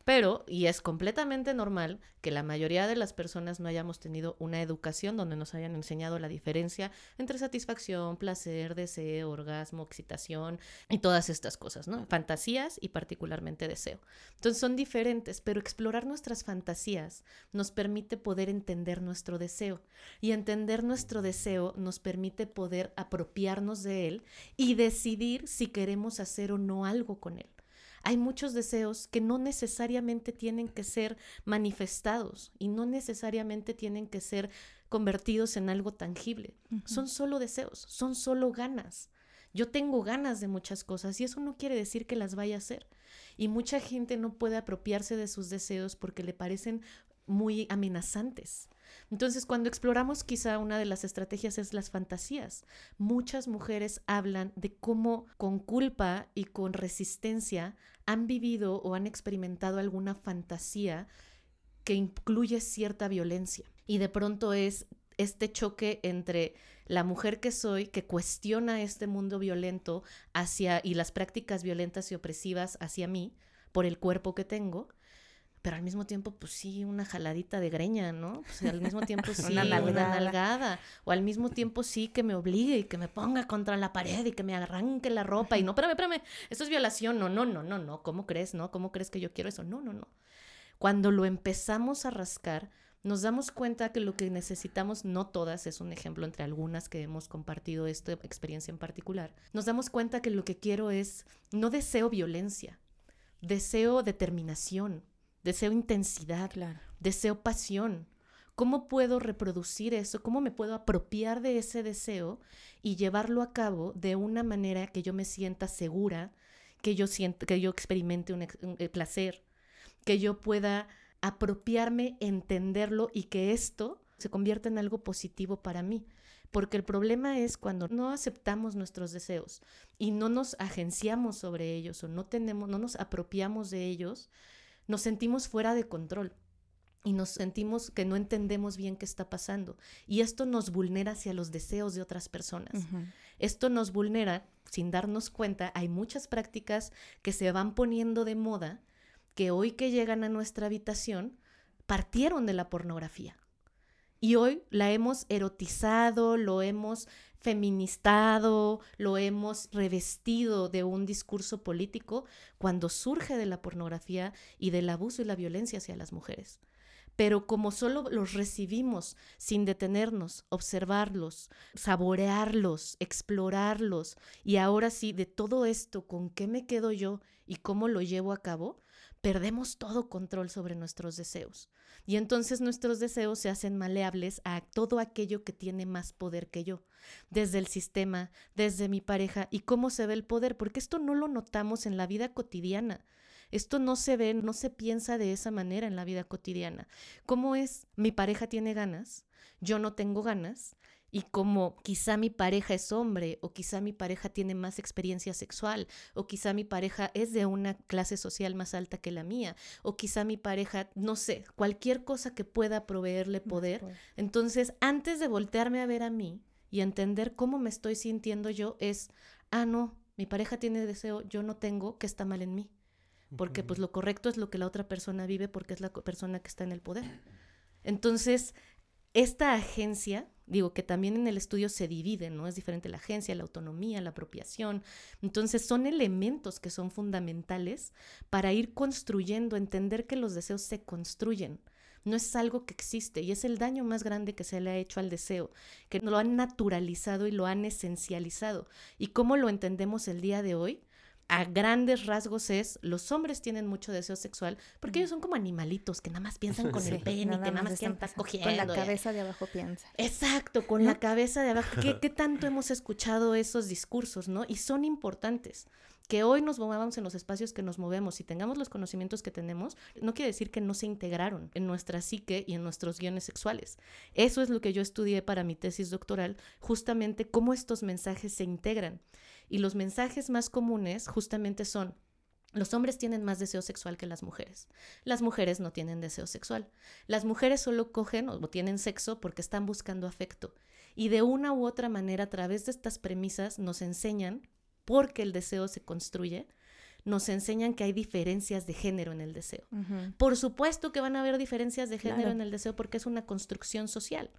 Pero, y es completamente normal que la mayoría de las personas no hayamos tenido una educación donde nos hayan enseñado la diferencia entre satisfacción, placer, deseo, orgasmo, excitación y todas estas cosas, ¿no? Fantasías y particularmente deseo. Entonces son diferentes, pero explorar nuestras fantasías nos permite poder entender nuestro deseo. Y entender nuestro deseo nos permite poder apropiarnos de él y decidir si queremos hacer o no algo con él hay muchos deseos que no necesariamente tienen que ser manifestados y no necesariamente tienen que ser convertidos en algo tangible. Son solo deseos, son solo ganas. Yo tengo ganas de muchas cosas y eso no quiere decir que las vaya a hacer. Y mucha gente no puede apropiarse de sus deseos porque le parecen muy amenazantes. Entonces, cuando exploramos quizá una de las estrategias es las fantasías. Muchas mujeres hablan de cómo con culpa y con resistencia han vivido o han experimentado alguna fantasía que incluye cierta violencia. Y de pronto es este choque entre la mujer que soy, que cuestiona este mundo violento hacia y las prácticas violentas y opresivas hacia mí por el cuerpo que tengo, pero al mismo tiempo, pues sí, una jaladita de greña, ¿no? Sea, al mismo tiempo [laughs] sí, una, nalgada. O al mismo tiempo sí que me obligue y que me ponga contra la pared y que me arranque la ropa y no, espérame, espérame, esto es violación. No, no, no, no, no. ¿Cómo crees, no? ¿Cómo crees que yo quiero eso? No, no, no. Cuando lo empezamos a rascar, nos damos cuenta que lo que necesitamos, no todas, es un ejemplo entre algunas que hemos compartido esta experiencia en particular, nos damos cuenta que lo que quiero es, no deseo violencia, deseo determinación, deseo intensidad, deseo pasión. ¿Cómo puedo reproducir eso? ¿Cómo me puedo apropiar de ese deseo y llevarlo a cabo de una manera que yo me sienta segura, que yo, sienta, que yo experimente un, eh, placer, que yo pueda apropiarme, entenderlo y que esto se convierta en algo positivo para mí? Porque el problema es cuando no aceptamos nuestros deseos y no nos agenciamos sobre ellos o no tenemos, no nos apropiamos de ellos, nos sentimos fuera de control y nos sentimos que no entendemos bien qué está pasando. Y esto nos vulnera hacia los deseos de otras personas. Esto nos vulnera sin darnos cuenta. Hay muchas prácticas que se van poniendo de moda que hoy que llegan a nuestra habitación partieron de la pornografía. Y hoy la hemos erotizado, lo hemos feministado, lo hemos revestido de un discurso político cuando surge de la pornografía y del abuso y la violencia hacia las mujeres. Pero como solo los recibimos sin detenernos, observarlos, saborearlos, explorarlos, y ahora sí, de todo esto, ¿con qué me quedo yo y cómo lo llevo a cabo? Perdemos todo control sobre nuestros deseos. Y entonces nuestros deseos se hacen maleables a todo aquello que tiene más poder que yo, desde el sistema, desde mi pareja y cómo se ve el poder, porque esto no lo notamos en la vida cotidiana. Esto no se ve, no se piensa de esa manera en la vida cotidiana. ¿Cómo es? Mi pareja tiene ganas, yo no tengo ganas, y como quizá mi pareja es hombre o quizá mi pareja tiene más experiencia sexual o quizá mi pareja es de una clase social más alta que la mía o quizá mi pareja, no sé, cualquier cosa que pueda proveerle poder. Entonces, antes de voltearme a ver a mí y entender cómo me estoy sintiendo yo es, ah, no, mi pareja tiene deseo, yo no tengo, que está mal en mí. Porque pues lo correcto es lo que la otra persona vive porque es la persona que está en el poder. Entonces, esta agencia, digo que también en el estudio se divide, ¿no? Es diferente la agencia, la autonomía, la apropiación. Entonces son elementos que son fundamentales para ir construyendo, entender que los deseos se construyen. No es algo que existe y es el daño más grande que se le ha hecho al deseo, que lo han naturalizado y lo han esencializado. ¿Y cómo lo entendemos el día de hoy? A grandes rasgos es, los hombres tienen mucho deseo sexual porque ellos son como animalitos que nada más piensan con el pene, que nada más quieren estar cogiendo. Con la cabeza de abajo piensa. Exacto, con la cabeza de abajo. ¿Qué, [laughs] ¿Qué, tanto hemos escuchado esos discursos, no? Y son importantes. Que hoy nos movamos en los espacios que nos movemos y tengamos los conocimientos que tenemos, no quiere decir que no se integraron en nuestra psique y en nuestros guiones sexuales. Eso es lo que yo estudié para mi tesis doctoral, justamente cómo estos mensajes se integran. Y los mensajes más comunes justamente son, los hombres tienen más deseo sexual que las mujeres. Las mujeres no tienen deseo sexual. Las mujeres solo cogen o tienen sexo porque están buscando afecto. Y de una u otra manera, a través de estas premisas, nos enseñan, porque el deseo se construye, nos enseñan que hay diferencias de género en el deseo. Por supuesto que van a haber diferencias de género en el deseo porque es una construcción social.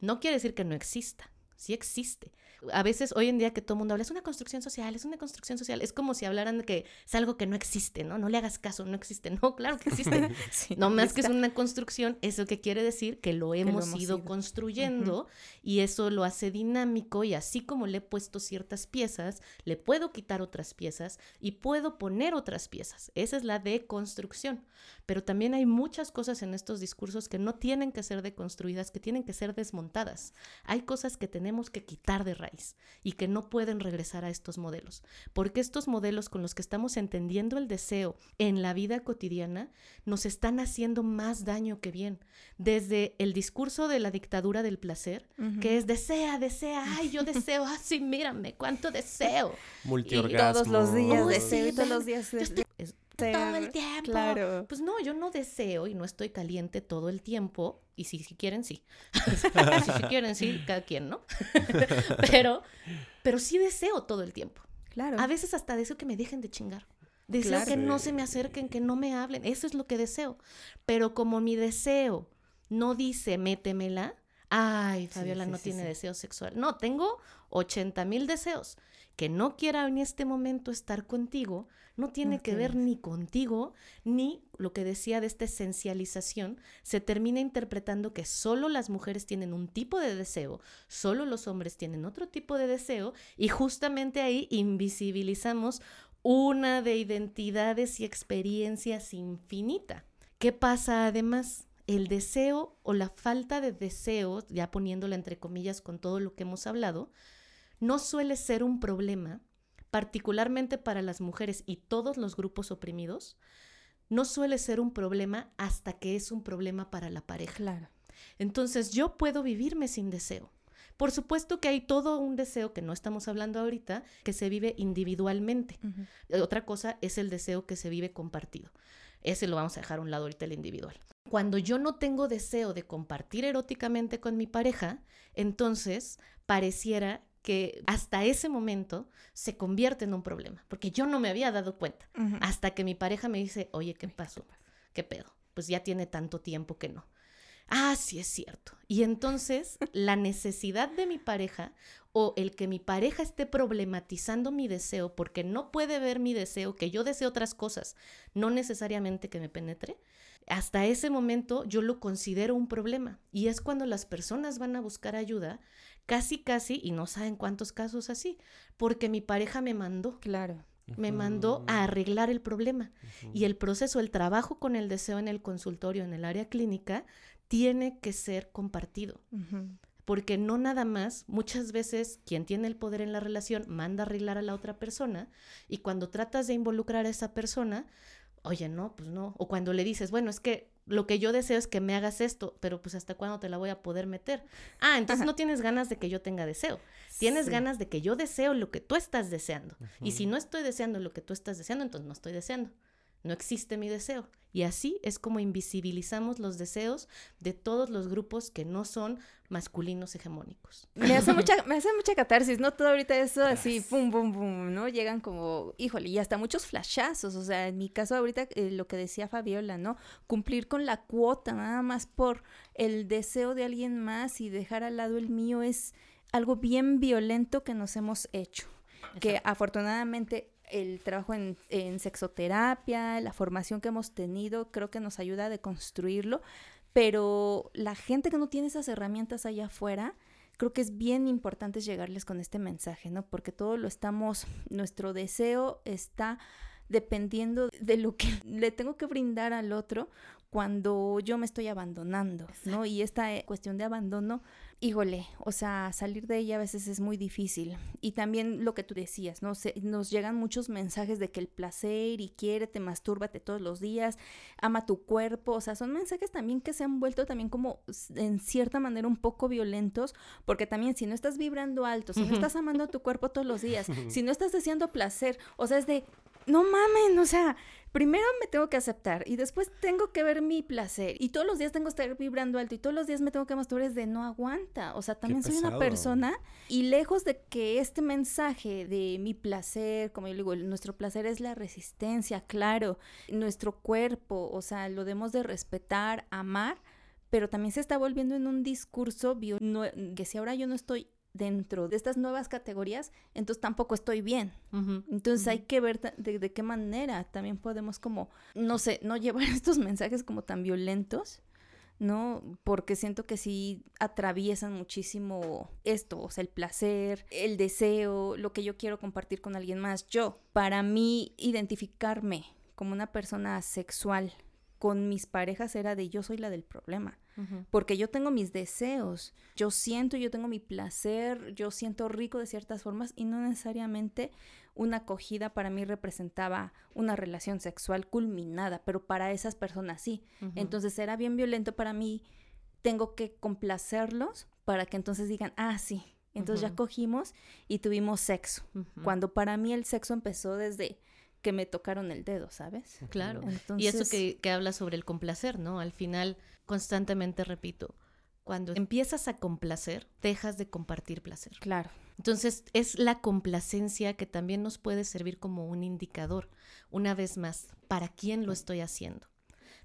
No quiere decir que no exista, sí existe. A veces hoy en día que todo el mundo habla, es una construcción social, es una construcción social, es como si hablaran de que es algo que no existe, ¿no? No le hagas caso, no existe. [laughs] No, claro que existe. [laughs] no más que es una construcción, eso que quiere decir que lo hemos, ido, construyendo y eso lo hace dinámico y así como le he puesto ciertas piezas, le puedo quitar otras piezas y puedo poner otras piezas. Esa es la deconstrucción. Pero también hay muchas cosas en estos discursos que no tienen que ser deconstruidas, que tienen que ser desmontadas. Hay cosas que tenemos que quitar de raíz y que no pueden regresar a estos modelos, porque estos modelos con los que estamos entendiendo el deseo en la vida cotidiana nos están haciendo más daño que bien. Desde el discurso de la dictadura del placer, que es desea, desea, ay, yo [laughs] deseo, así, ah, mírame, cuánto deseo. [laughs] Multiorgasmo. todos los días deseo, todos los días todo el tiempo. Claro. Pues no, yo no deseo y no estoy caliente todo el tiempo. Y si, si quieren, sí. [laughs] si, quieren, sí, cada quien, ¿no? [laughs] pero, pero sí deseo todo el tiempo. Claro. A veces hasta deseo que me dejen de chingar. Deseo que no se me acerquen, que no me hablen. Eso es lo que deseo. Pero como mi deseo no dice métemela, ay, Fabiola no tiene deseo sexual. No, tengo 80 mil deseos. Que no quiera en este momento estar contigo, no tiene que ver ni contigo, ni lo que decía de esta esencialización, se termina interpretando que solo las mujeres tienen un tipo de deseo, solo los hombres tienen otro tipo de deseo, y justamente ahí invisibilizamos una de identidades y experiencias infinita. ¿Qué pasa además? El deseo o la falta de deseo, ya poniéndola entre comillas con todo lo que hemos hablado, no suele ser un problema particularmente para las mujeres y todos los grupos oprimidos, no suele ser un problema hasta que es un problema para la pareja. Claro. Entonces yo puedo vivirme sin deseo. Por supuesto que hay todo un deseo que no estamos hablando ahorita, que se vive individualmente. Otra cosa es el deseo que se vive compartido. Ese lo vamos a dejar a un lado ahorita el individual. Cuando yo no tengo deseo de compartir eróticamente con mi pareja, entonces pareciera que hasta ese momento se convierte en un problema, porque yo no me había dado cuenta, hasta que mi pareja me dice, oye, ¿qué pasó? ¿Qué pedo? Pues ya tiene tanto tiempo que no. Ah, sí es cierto. Y entonces [laughs] la necesidad de mi pareja o el que mi pareja esté problematizando mi deseo porque no puede ver mi deseo, que yo deseo otras cosas, no necesariamente que me penetre, hasta ese momento yo lo considero un problema. Y es cuando las personas van a buscar ayuda casi, casi, y no saben cuántos casos así, porque mi pareja me mandó. Claro. me mandó a arreglar el problema. Y el proceso, el trabajo con el deseo en el consultorio, en el área clínica, tiene que ser compartido. Porque no nada más, muchas veces quien tiene el poder en la relación manda a arreglar a la otra persona y cuando tratas de involucrar a esa persona, oye, no, pues no. O cuando le dices, bueno, es que lo que yo deseo es que me hagas esto, pero pues hasta cuándo te la voy a poder meter. Ah, entonces no tienes ganas de que yo tenga deseo. Tienes ganas de que yo deseo lo que tú estás deseando. Y si no estoy deseando lo que tú estás deseando, entonces no estoy deseando. No existe mi deseo. Y así es como invisibilizamos los deseos de todos los grupos que no son masculinos hegemónicos. Me hace mucha, [laughs] me hace mucha catarsis, ¿no? Todo ahorita eso así, pum, pum, pum, ¿no? Llegan como, híjole, y hasta muchos flashazos. O sea, en mi caso ahorita, eh, lo que decía Fabiola, ¿no? Cumplir con la cuota, nada más por el deseo de alguien más y dejar al lado el mío es algo bien violento que nos hemos hecho. Que afortunadamente el trabajo en, sexoterapia, la formación que hemos tenido, creo que nos ayuda a deconstruirlo, pero la gente que no tiene esas herramientas allá afuera, creo que es bien importante llegarles con este mensaje, ¿no? Porque todo lo estamos, nuestro deseo está dependiendo de lo que [laughs] le tengo que brindar al otro cuando yo me estoy abandonando, ¿no? Y esta eh, cuestión de abandono híjole, o sea, salir de ella a veces es muy difícil. Y también lo que tú decías, ¿no? Se, nos llegan muchos mensajes de que el placer y quiérete, mastúrbate todos los días, ama tu cuerpo, o sea, son mensajes también que se han vuelto también como en cierta manera un poco violentos, porque también si no estás vibrando alto, si no estás amando tu cuerpo todos los días, [laughs] si no estás deseando placer, o sea, es de, no mamen, o sea, primero me tengo que aceptar y después tengo que ver mi placer. Y todos los días tengo que estar vibrando alto y todos los días me tengo que masturbar de no aguanta, o sea, también soy una persona y lejos de que este mensaje de mi placer, como yo digo, nuestro placer es la resistencia, claro, nuestro cuerpo, o sea, lo debemos de respetar, amar, pero también se está volviendo en un discurso que si ahora yo no estoy dentro de estas nuevas categorías, entonces tampoco estoy bien. entonces hay que ver de, qué manera también podemos como, no sé, no llevar [laughs] estos mensajes como tan violentos, ¿no? Porque siento que sí atraviesan muchísimo esto, o sea, el placer, el deseo, lo que yo quiero compartir con alguien más. Yo, para mí, identificarme como una persona sexual con mis parejas era de yo soy la del problema porque yo tengo mis deseos, yo siento, yo tengo mi placer, yo siento rico de ciertas formas y no necesariamente una acogida para mí representaba una relación sexual culminada, pero para esas personas sí. Entonces era bien violento para mí, tengo que complacerlos para que entonces digan, ah, sí, entonces ya cogimos y tuvimos sexo, cuando para mí el sexo empezó desde que me tocaron el dedo, ¿sabes? Claro. Y eso que, que habla sobre el complacer, ¿no? Al final constantemente repito, cuando empiezas a complacer, dejas de compartir placer. Claro. Entonces es la complacencia que también nos puede servir como un indicador, una vez más, para quién lo estoy haciendo.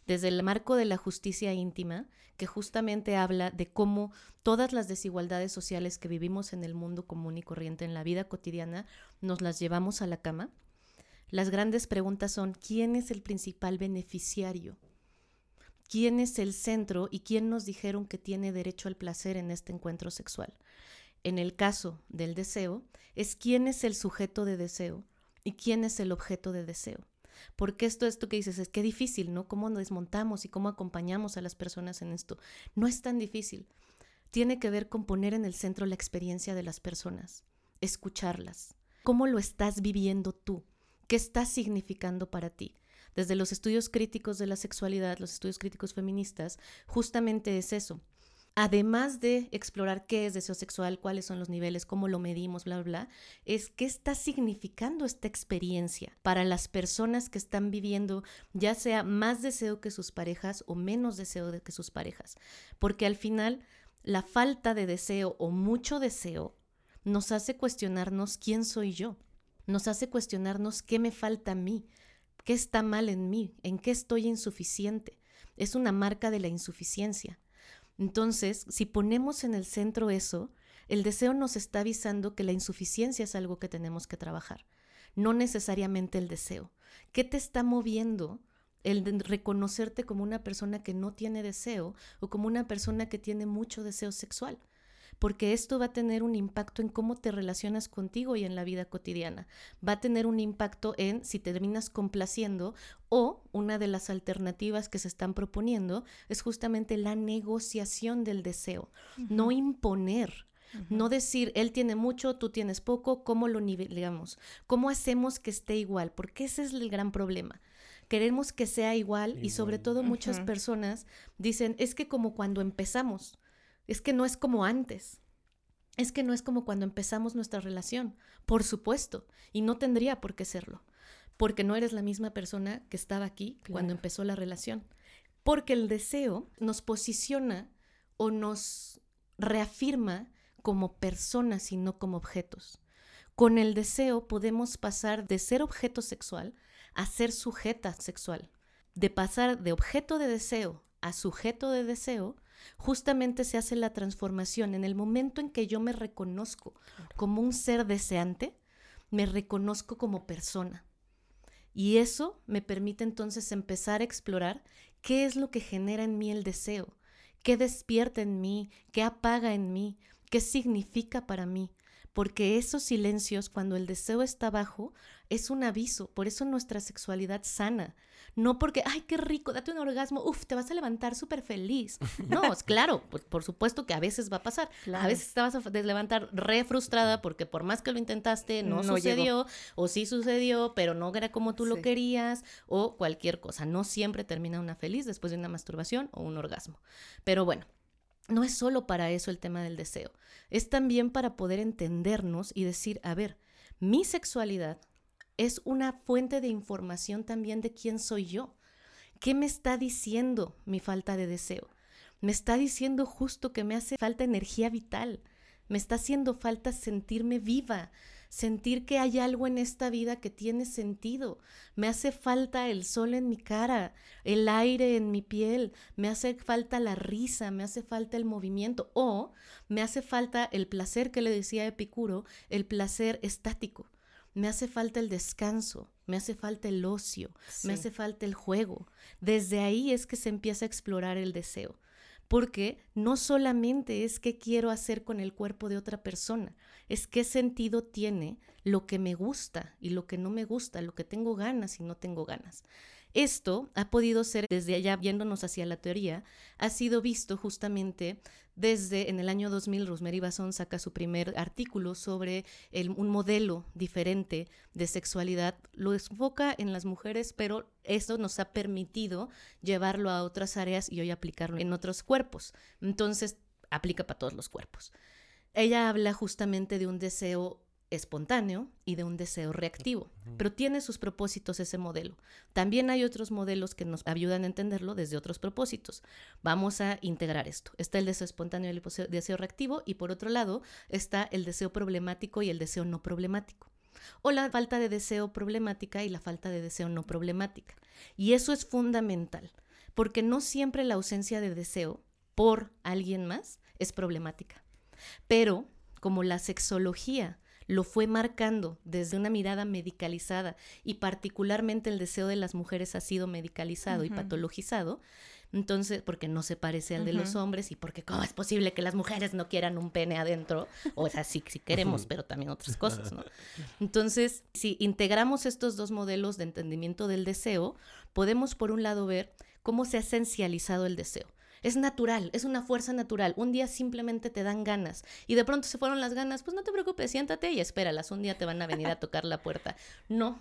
Desde el marco de la justicia íntima, que justamente habla de cómo todas las desigualdades sociales que vivimos en el mundo común y corriente, en la vida cotidiana, nos las llevamos a la cama, las grandes preguntas son, ¿quién es el principal beneficiario quién es el centro y quién nos dijeron que tiene derecho al placer en este encuentro sexual. En el caso del deseo, es quién es el sujeto de deseo y quién es el objeto de deseo. Porque esto, esto que dices, es que difícil, ¿no? ¿Cómo desmontamos y cómo acompañamos a las personas en esto? No es tan difícil. Tiene que ver con poner en el centro la experiencia de las personas, escucharlas. ¿Cómo lo estás viviendo tú? ¿Qué está significando para ti? Desde los estudios críticos de la sexualidad, los estudios críticos feministas, justamente es eso. Además de explorar qué es deseo sexual, cuáles son los niveles, cómo lo medimos, bla, bla, es qué está significando esta experiencia para las personas que están viviendo ya sea más deseo que sus parejas o menos deseo que sus parejas. Porque al final, la falta de deseo o mucho deseo nos hace cuestionarnos quién soy yo, nos hace cuestionarnos qué me falta a mí, ¿Qué está mal en mí? ¿En qué estoy insuficiente? Es una marca de la insuficiencia. Entonces, si ponemos en el centro eso, el deseo nos está avisando que la insuficiencia es algo que tenemos que trabajar, no necesariamente el deseo. ¿Qué te está moviendo el reconocerte como una persona que no tiene deseo o como una persona que tiene mucho deseo sexual? Porque esto va a tener un impacto en cómo te relacionas contigo y en la vida cotidiana. Va a tener un impacto en si te terminas complaciendo o una de las alternativas que se están proponiendo es justamente la negociación del deseo, no imponer. No decir, él tiene mucho, tú tienes poco, ¿cómo lo nivelamos? ¿Cómo hacemos que esté igual? Porque ese es el gran problema queremos que sea igual, y sobre todo muchas personas dicen, es que como cuando empezamos, es que no es como antes. Es que no es como cuando empezamos nuestra relación, por supuesto, y no tendría por qué serlo, porque no eres la misma persona que estaba aquí cuando empezó la relación. Porque el deseo nos posiciona o nos reafirma como personas y no como objetos. Con el deseo podemos pasar de ser objeto sexual a ser sujeta sexual. De pasar de objeto de deseo a sujeto de deseo, justamente se hace la transformación. En el momento en que yo me reconozco como un ser deseante, me reconozco como persona. Y eso me permite entonces empezar a explorar qué es lo que genera en mí el deseo, qué despierta en mí, qué apaga en mí, qué significa para mí porque esos silencios, cuando el deseo está bajo, es un aviso. Por eso nuestra sexualidad sana. No porque, ay, qué rico, date un orgasmo, uf, te vas a levantar súper feliz. No, [laughs] es claro, por, por, supuesto que a veces va a pasar. A veces te vas a levantar re frustrada porque por más que lo intentaste, no, sucedió, o sí sucedió, pero no era como tú lo querías, o cualquier cosa. No siempre termina una feliz después de una masturbación o un orgasmo. Pero bueno, no es solo para eso el tema del deseo, es también para poder entendernos y decir, a ver, mi sexualidad es una fuente de información también de quién soy yo. ¿Qué me está diciendo mi falta de deseo? Me está diciendo justo que me hace falta energía vital, me está haciendo falta sentirme viva, sentir que hay algo en esta vida que tiene sentido. Me hace falta el sol en mi cara, el aire en mi piel, me hace falta la risa, me hace falta el movimiento o me hace falta el placer que le decía Epicuro, el placer estático. Me hace falta el descanso, me hace falta el ocio, me hace falta el juego. Desde ahí es que se empieza a explorar el deseo porque no solamente es qué quiero hacer con el cuerpo de otra persona, es qué sentido tiene lo que me gusta y lo que no me gusta, lo que tengo ganas y no tengo ganas. Esto ha podido ser, desde allá viéndonos hacia la teoría, ha sido visto justamente desde en el año 2000, Rosemary Basson saca su primer artículo sobre un modelo diferente de sexualidad. Lo enfoca en las mujeres, pero esto nos ha permitido llevarlo a otras áreas y hoy aplicarlo en otros cuerpos. Entonces, aplica para todos los cuerpos. Ella habla justamente de un deseo espontáneo y de un deseo reactivo, pero tiene sus propósitos ese modelo. También hay otros modelos que nos ayudan a entenderlo desde otros propósitos. Vamos a integrar esto. Está el deseo espontáneo y el deseo reactivo y por otro lado está el deseo problemático y el deseo no problemático. O la falta de deseo problemática y la falta de deseo no problemática. Y eso es fundamental, porque no siempre la ausencia de deseo por alguien más es problemática. Pero como la sexología lo fue marcando desde una mirada medicalizada y particularmente el deseo de las mujeres ha sido medicalizado y patologizado, entonces, porque no se parece al de los hombres y porque cómo es posible que las mujeres no quieran un pene adentro, o sea, sí, sí queremos, pero también otras [laughs] cosas, ¿no? Entonces, si integramos estos dos modelos de entendimiento del deseo, podemos por un lado ver cómo se ha esencializado el deseo. Es natural, es una fuerza natural. Un día simplemente te dan ganas y de pronto se fueron las ganas, pues no te preocupes, siéntate y espéralas. Un día te van a venir a tocar la puerta. No,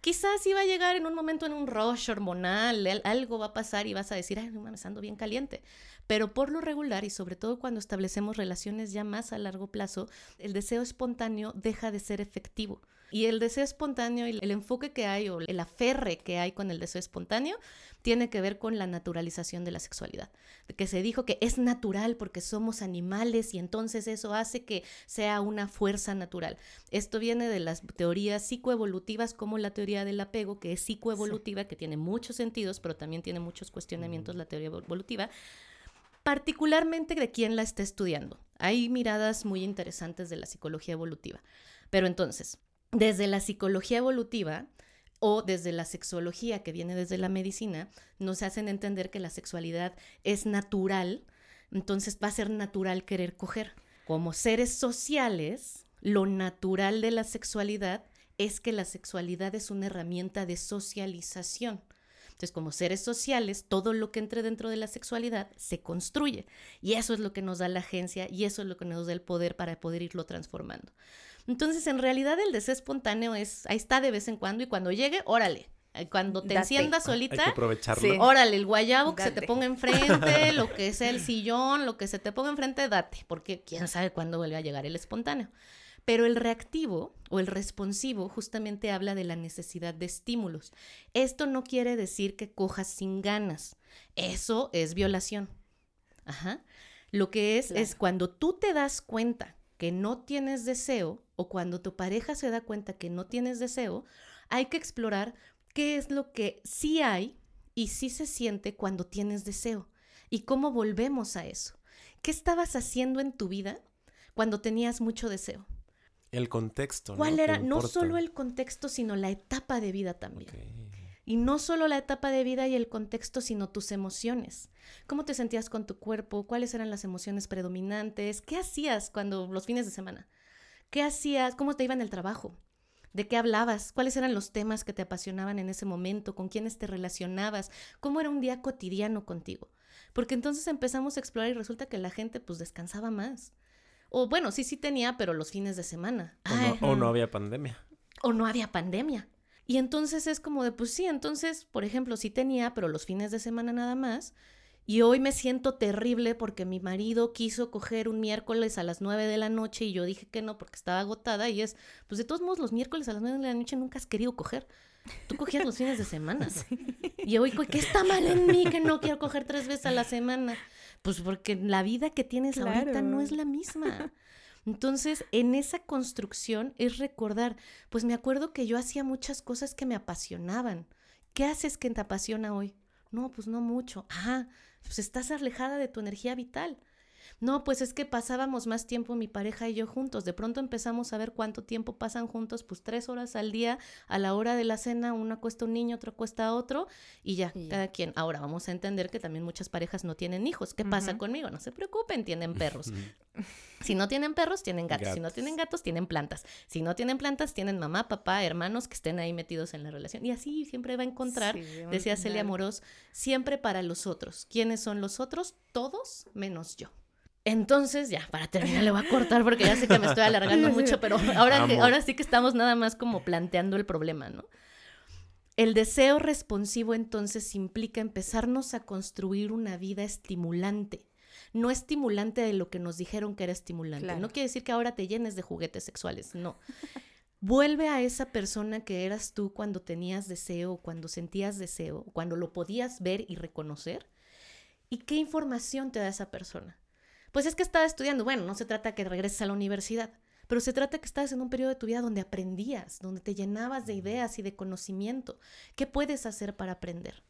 quizás iba a llegar en un momento en un rush hormonal, algo va a pasar y vas a decir, ay, no mames, ando bien caliente. Pero por lo regular y sobre todo cuando establecemos relaciones ya más a largo plazo, el deseo espontáneo deja de ser efectivo. Y el deseo espontáneo y el enfoque que hay o el aferre que hay con el deseo espontáneo tiene que ver con la naturalización de la sexualidad. Que se dijo que es natural porque somos animales y entonces eso hace que sea una fuerza natural. Esto viene de las teorías psicoevolutivas como la teoría del apego, que es psicoevolutiva, que tiene muchos sentidos, pero también tiene muchos cuestionamientos la teoría evolutiva particularmente de quien la esté estudiando. Hay miradas muy interesantes de la psicología evolutiva. Pero entonces, desde la psicología evolutiva o desde la sexología que viene desde la medicina, nos hacen entender que la sexualidad es natural, entonces va a ser natural querer coger. como seres sociales, lo natural de la sexualidad es que la sexualidad es una herramienta de socialización. Entonces, como seres sociales, todo lo que entre dentro de la sexualidad se construye. Y eso es lo que nos da la agencia y eso es lo que nos da el poder para poder irlo transformando. Entonces, en realidad, el deseo espontáneo es, ahí está de vez en cuando y cuando llegue, órale. Eh, Cuando te Date. enciendas Hay solita, que aprovecharlo. Sí. órale, el guayabo que se te ponga enfrente, [laughs] lo que sea el sillón, lo que se te ponga enfrente, date, porque quién sabe cuándo vuelve a llegar el espontáneo. Pero el reactivo o el responsivo justamente habla de la necesidad de estímulos. Esto no quiere decir que cojas sin ganas. Eso es violación. Ajá. Lo que es es cuando tú te das cuenta que no tienes deseo o cuando tu pareja se da cuenta que no tienes deseo, hay que explorar qué es lo que sí hay y sí se siente cuando tienes deseo y cómo volvemos a eso. ¿Qué estabas haciendo en tu vida cuando tenías mucho deseo? El contexto. ¿no? ¿Cuál Que era no solo el contexto, sino la etapa de vida también? Y no solo la etapa de vida y el contexto, sino tus emociones. ¿Cómo te sentías con tu cuerpo? ¿Cuáles eran las emociones predominantes? ¿Qué hacías cuando los fines de semana? ¿Qué hacías? ¿Cómo te iba en el trabajo? ¿De qué hablabas? ¿Cuáles eran los temas que te apasionaban en ese momento? ¿Con quiénes te relacionabas? ¿Cómo era un día cotidiano contigo? Porque entonces empezamos a explorar y resulta que la gente pues descansaba más. O bueno, sí, sí tenía, pero los fines de semana. O no, Ay, o no había pandemia. o no había pandemia. Y entonces es como de, pues sí, entonces, por ejemplo, sí tenía, pero los fines de semana nada más. Y hoy me siento terrible porque mi marido quiso coger un miércoles a las 9 de la noche y yo dije que no porque estaba agotada. Y es, pues de todos modos, los miércoles a las 9 de la noche nunca has querido coger. Tú cogías los fines de semana. [laughs] Y hoy, ¿qué está mal en mí que no quiero coger tres veces a la semana? Pues porque la vida que tienes ahorita no es la misma. Entonces, en esa construcción es recordar, pues me acuerdo que yo hacía muchas cosas que me apasionaban. ¿Qué haces que te apasiona hoy? No, pues no mucho. Ah, pues estás alejada de tu energía vital. No, pues es que pasábamos más tiempo mi pareja y yo juntos. De pronto empezamos a ver cuánto tiempo pasan juntos, pues tres horas al día, a la hora de la cena, una cuesta un niño, otro cuesta otro, y ya, cada quien. Ahora vamos a entender que también muchas parejas no tienen hijos. ¿Qué pasa conmigo? No se preocupen, tienen perros. [laughs] Si no tienen perros, tienen gatos. Si no tienen gatos, tienen plantas. Si no tienen plantas, tienen mamá, papá, hermanos que estén ahí metidos en la relación. Y así siempre va a encontrar, Sí, decía Celia. Moros, siempre para los otros. ¿Quiénes son los otros? Todos menos yo. Entonces, ya, para terminar, le voy a cortar porque ya sé que me estoy alargando [laughs] mucho, pero ahora, que- ahora sí que estamos nada más como planteando el problema, ¿no? El deseo responsivo entonces implica empezarnos a construir una vida estimulante. No estimulante de lo que nos dijeron que era estimulante. Claro. No quiere decir que ahora te llenes de juguetes sexuales, no. [laughs] Vuelve a esa persona que eras tú cuando tenías deseo, cuando sentías deseo, cuando lo podías ver y reconocer. ¿Y qué información te da esa persona? Pues es que estaba estudiando. Bueno, no se trata que regreses a la universidad, pero se trata que estabas en un periodo de tu vida donde aprendías, donde te llenabas de ideas y de conocimiento. ¿Qué puedes hacer para aprender?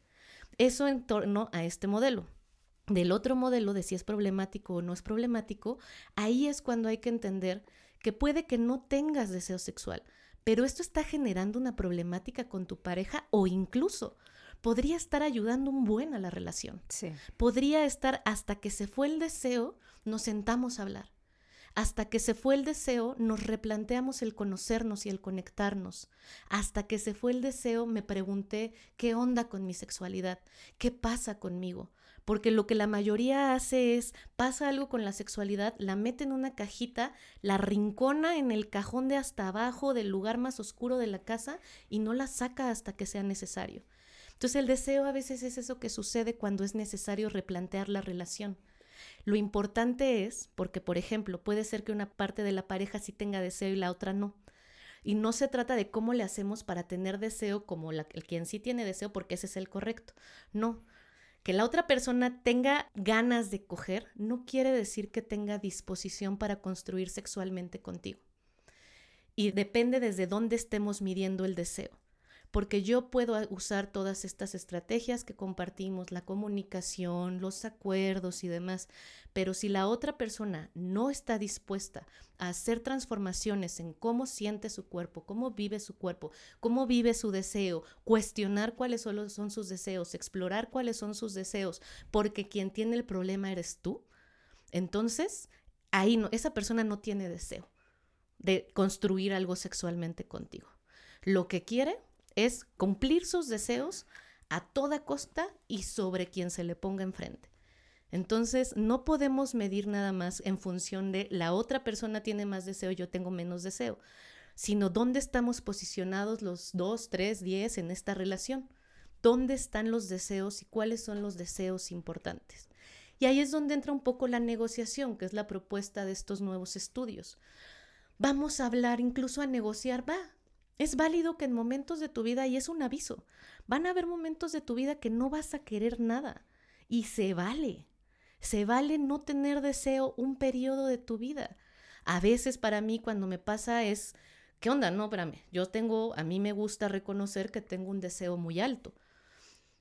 Eso en torno a este modelo. Del otro modelo de si es problemático o no es problemático, ahí es cuando hay que entender que puede que no tengas deseo sexual, pero esto está generando una problemática con tu pareja o incluso podría estar ayudando un buen a la relación Sí. podría estar hasta que se fue el deseo, nos sentamos a hablar. Hasta que se fue el deseo, nos replanteamos el conocernos y el conectarnos. Hasta que se fue el deseo, me pregunté qué onda con mi sexualidad, qué pasa conmigo. Porque lo que la mayoría hace es, pasa algo con la sexualidad, la mete en una cajita, la rincona en el cajón de hasta abajo del lugar más oscuro de la casa y no la saca hasta que sea necesario. Entonces el deseo a veces es eso que sucede cuando es necesario replantear la relación. Lo importante es, porque por ejemplo, puede ser que una parte de la pareja sí tenga deseo y la otra no. Y no se trata de cómo le hacemos para tener deseo como el quien sí tiene deseo porque ese es el correcto. No. Que la otra persona tenga ganas de coger no quiere decir que tenga disposición para construir sexualmente contigo. Y depende desde dónde estemos midiendo el deseo porque yo puedo usar todas estas estrategias que compartimos, la comunicación, los acuerdos y demás, pero si la otra persona no está dispuesta a hacer transformaciones en cómo siente su cuerpo, cómo vive su cuerpo, cómo vive su deseo, cuestionar cuáles son, sus deseos, explorar cuáles son sus deseos, porque quien tiene el problema eres tú, entonces ahí esa persona no tiene deseo de construir algo sexualmente contigo. Lo que quiere es cumplir sus deseos a toda costa y sobre quien se le ponga enfrente. Entonces, no podemos medir nada más en función de la otra persona tiene más deseo, yo tengo menos deseo, sino dónde estamos posicionados los dos, tres, diez en esta relación. ¿Dónde están los deseos y cuáles son los deseos importantes? Y ahí es donde entra un poco la negociación, que es la propuesta de estos nuevos estudios. Vamos a hablar, incluso a negociar, va. Es válido que en momentos de tu vida, y es un aviso, van a haber momentos de tu vida que no vas a querer nada. Y se vale. Se vale no tener deseo un periodo de tu vida. A veces para mí cuando me pasa es, ¿qué onda? No, espérame, yo tengo, a mí me gusta reconocer que tengo un deseo muy alto.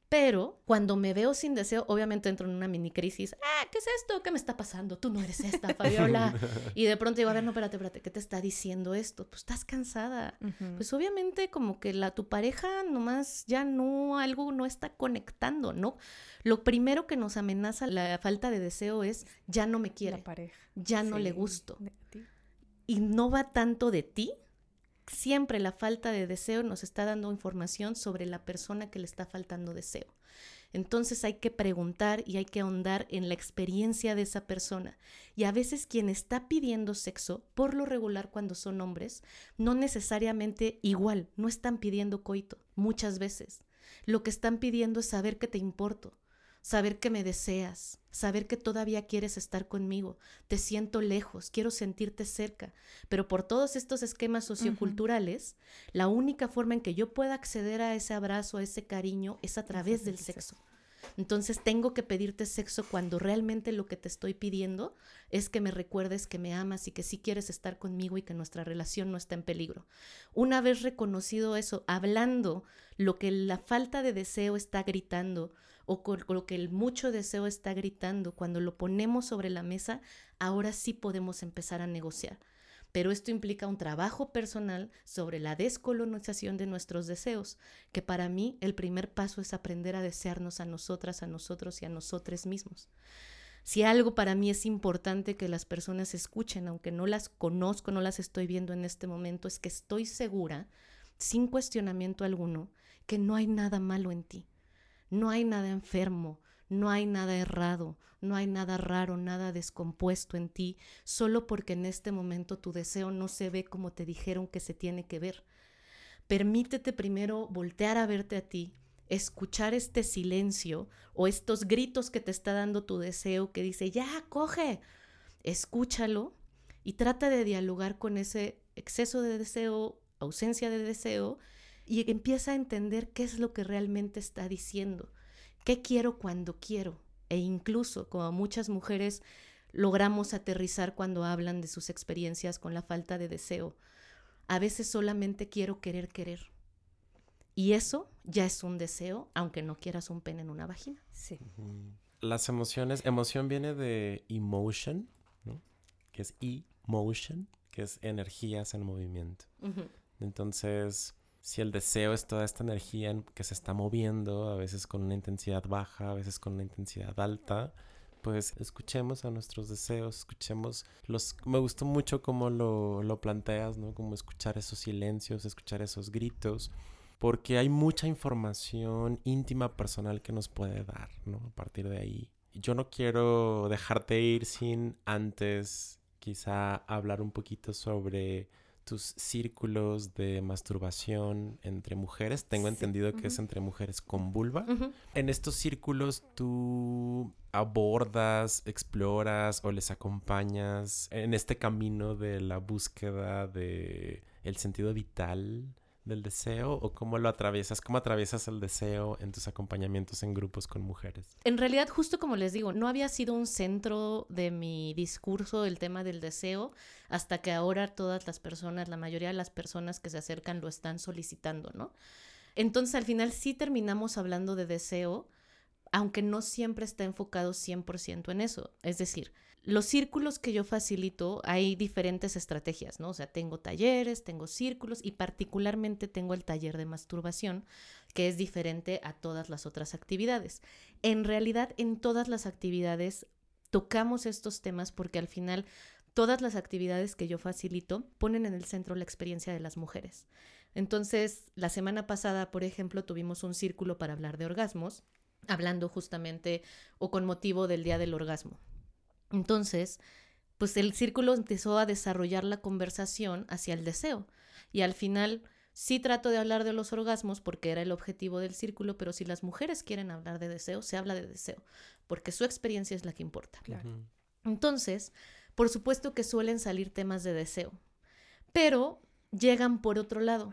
Pero cuando me veo sin deseo, obviamente entro en una mini crisis. Ah, ¿qué es esto? ¿Qué me está pasando? Tú no eres esta, Fabiola. [laughs] y de pronto digo, a ver, no, espérate, espérate, ¿qué te está diciendo esto? Pues estás cansada. Pues obviamente como que la, tu pareja nomás ya no, algo no está conectando, ¿no? Lo primero que nos amenaza la falta de deseo es, ya no me quiere. pareja. Ya no le gusto. Y no va tanto de ti, siempre la falta de deseo nos está dando información sobre la persona que le está faltando deseo. Entonces hay que preguntar y hay que ahondar en la experiencia de esa persona. Y a veces quien está pidiendo sexo, por lo regular cuando son hombres, no necesariamente igual, no están pidiendo coito, muchas veces. Lo que están pidiendo es saber que te importo, saber que me deseas, saber que todavía quieres estar conmigo, te siento lejos, quiero sentirte cerca, pero por todos estos esquemas socioculturales, la única forma en que yo pueda acceder a ese abrazo, a ese cariño, es a través del sexo. Entonces tengo que pedirte sexo cuando realmente lo que te estoy pidiendo es que me recuerdes que me amas y que sí quieres estar conmigo y que nuestra relación no está en peligro. Una vez reconocido eso, hablando lo que la falta de deseo está gritando, o con lo que el mucho deseo está gritando, cuando lo ponemos sobre la mesa, ahora sí podemos empezar a negociar. Pero esto implica un trabajo personal sobre la descolonización de nuestros deseos, que para mí el primer paso es aprender a desearnos a nosotras, a nosotros y a nosotros mismos. Si algo para mí es importante que las personas escuchen, aunque no las conozco, no las estoy viendo en este momento, es que estoy segura, sin cuestionamiento alguno, que no hay nada malo en ti no hay nada enfermo, no hay nada errado, no hay nada raro, nada descompuesto en ti, solo porque en este momento tu deseo no se ve como te dijeron que se tiene que ver. Permítete primero voltear a verte a ti, escuchar este silencio o estos gritos que te está dando tu deseo que dice, ya, coge, escúchalo y trata de dialogar con ese exceso de deseo, ausencia de deseo y empieza a entender qué es lo que realmente está diciendo, qué quiero cuando quiero. E incluso, como muchas mujeres logramos aterrizar cuando hablan de sus experiencias con la falta de deseo, a veces solamente quiero querer querer. Y eso ya es un deseo, aunque no quieras un pene en una vagina. Sí. Las emociones, emoción viene de emotion, ¿no? que es emotion, que es energías en movimiento. Entonces, si el deseo es toda esta energía que se está moviendo, a veces con una intensidad baja, a veces con una intensidad alta, pues escuchemos a nuestros deseos, escuchemos los... Me gustó mucho cómo lo, lo planteas, ¿no? Como escuchar esos silencios, escuchar esos gritos, porque hay mucha información íntima, personal que nos puede dar, ¿no? A partir de ahí. Yo no quiero dejarte ir sin antes quizá hablar un poquito sobre tus círculos de masturbación entre mujeres. Tengo entendido que es entre mujeres con vulva. En estos círculos tú abordas, exploras o les acompañas en este camino de la búsqueda de el sentido vital del deseo o cómo lo atraviesas? ¿Cómo atraviesas el deseo en tus acompañamientos en grupos con mujeres? En realidad, justo como les digo, no había sido un centro de mi discurso el tema del deseo hasta que ahora todas las personas, la mayoría de las personas que se acercan lo están solicitando, ¿no? Entonces, al final sí terminamos hablando de deseo, aunque no siempre está enfocado 100% en eso. Es decir, los círculos que yo facilito, hay diferentes estrategias, ¿no? O sea, tengo talleres, tengo círculos y particularmente tengo el taller de masturbación, que es diferente a todas las otras actividades. En realidad, en todas las actividades tocamos estos temas porque al final todas las actividades que yo facilito ponen en el centro la experiencia de las mujeres. Entonces, la semana pasada, por ejemplo, tuvimos un círculo para hablar de orgasmos, hablando justamente o con motivo del Día del Orgasmo. Entonces, pues el círculo empezó a desarrollar la conversación hacia el deseo. Y al final sí trato de hablar de los orgasmos porque era el objetivo del círculo, pero si las mujeres quieren hablar de deseo, se habla de deseo, porque su experiencia es la que importa. Entonces, por supuesto que suelen salir temas de deseo, pero llegan por otro lado.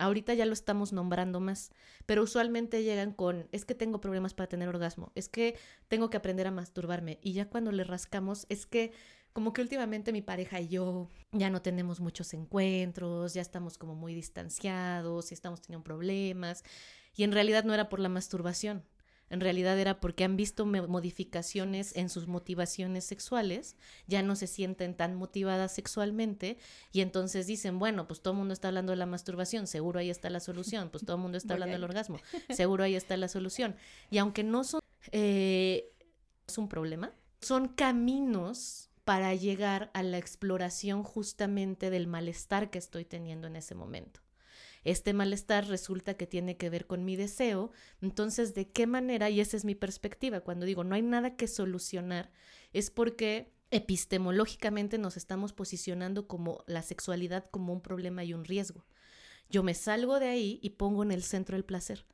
Ahorita ya lo estamos nombrando más, pero usualmente llegan con, es que tengo problemas para tener orgasmo, es que tengo que aprender a masturbarme. Y ya cuando le rascamos, es que como que últimamente mi pareja y yo ya no tenemos muchos encuentros, ya estamos como muy distanciados y estamos teniendo problemas. Y en realidad no era por la masturbación, en realidad era porque han visto modificaciones en sus motivaciones sexuales, ya no se sienten tan motivadas sexualmente y entonces dicen, bueno, pues todo el mundo está hablando de la masturbación, seguro ahí está la solución, pues todo el mundo está [laughs] hablando del orgasmo, seguro ahí está la solución. Y aunque no son, eh, es un problema, son caminos para llegar a la exploración justamente del malestar que estoy teniendo en ese momento. Este malestar resulta que tiene que ver con mi deseo, entonces, ¿de qué manera? Y esa es mi perspectiva, cuando digo no hay nada que solucionar, es porque epistemológicamente nos estamos posicionando como la sexualidad como un problema y un riesgo. Yo me salgo de ahí y pongo en el centro el placer.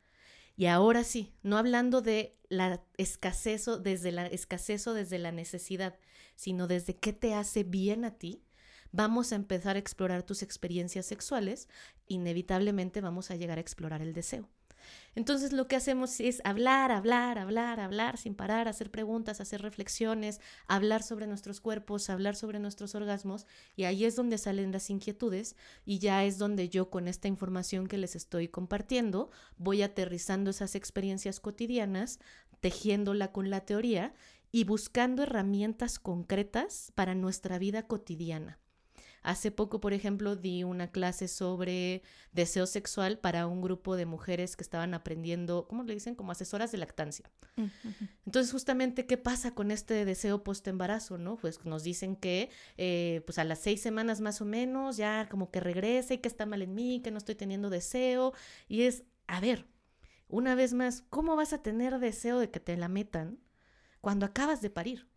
Y ahora sí, no hablando de la escasez desde la escasez o desde la necesidad, sino desde qué te hace bien a ti, vamos a empezar a explorar tus experiencias sexuales, inevitablemente vamos a llegar a explorar el deseo. Entonces lo que hacemos es hablar, hablar, hablar, hablar sin parar, hacer preguntas, hacer reflexiones, hablar sobre nuestros cuerpos, hablar sobre nuestros orgasmos y ahí es donde salen las inquietudes y ya es donde yo con esta información que les estoy compartiendo voy aterrizando esas experiencias cotidianas, tejiéndola con la teoría y buscando herramientas concretas para nuestra vida cotidiana. Hace poco, por ejemplo, di una clase sobre deseo sexual para un grupo de mujeres que estaban aprendiendo, ¿cómo le dicen? Como asesoras de lactancia. Entonces, justamente, ¿qué pasa con este deseo post-embarazo, no? Pues nos dicen que, eh, pues a las seis semanas más o menos, ya como que regrese y que está mal en mí, que no estoy teniendo deseo. Y es, a ver, una vez más, ¿cómo vas a tener deseo de que te la metan cuando acabas de parir.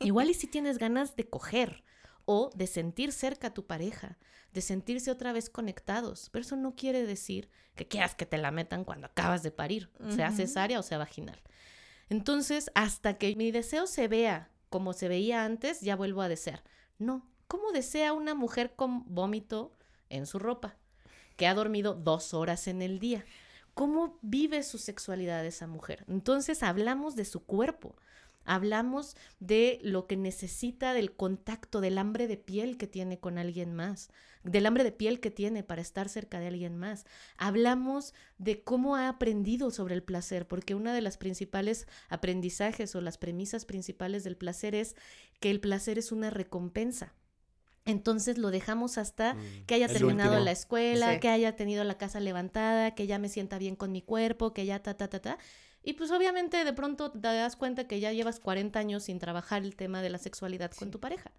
Igual y si tienes ganas de coger o de sentir cerca a tu pareja, de sentirse otra vez conectados, pero eso no quiere decir que quieras que te la metan cuando acabas de parir, sea cesárea o sea vaginal. Entonces, hasta que mi deseo se vea como se veía antes, ya vuelvo a desear. No, ¿cómo desea una mujer con vómito en su ropa? Que ha dormido dos horas en el día. ¿Cómo vive su sexualidad esa mujer? Entonces hablamos de su cuerpo, Hablamos de lo que necesita del contacto, del hambre de piel que tiene con alguien más, del hambre de piel que tiene para estar cerca de alguien más. Hablamos de cómo ha aprendido sobre el placer, porque una de las principales aprendizajes o las premisas principales del placer es que el placer es una recompensa. Entonces lo dejamos hasta mm, que haya terminado la escuela, que haya tenido la casa levantada, que ya me sienta bien con mi cuerpo, que ya ta, ta, ta, ta. Y pues obviamente de pronto te das cuenta que ya llevas 40 años sin trabajar el tema de la sexualidad con tu pareja.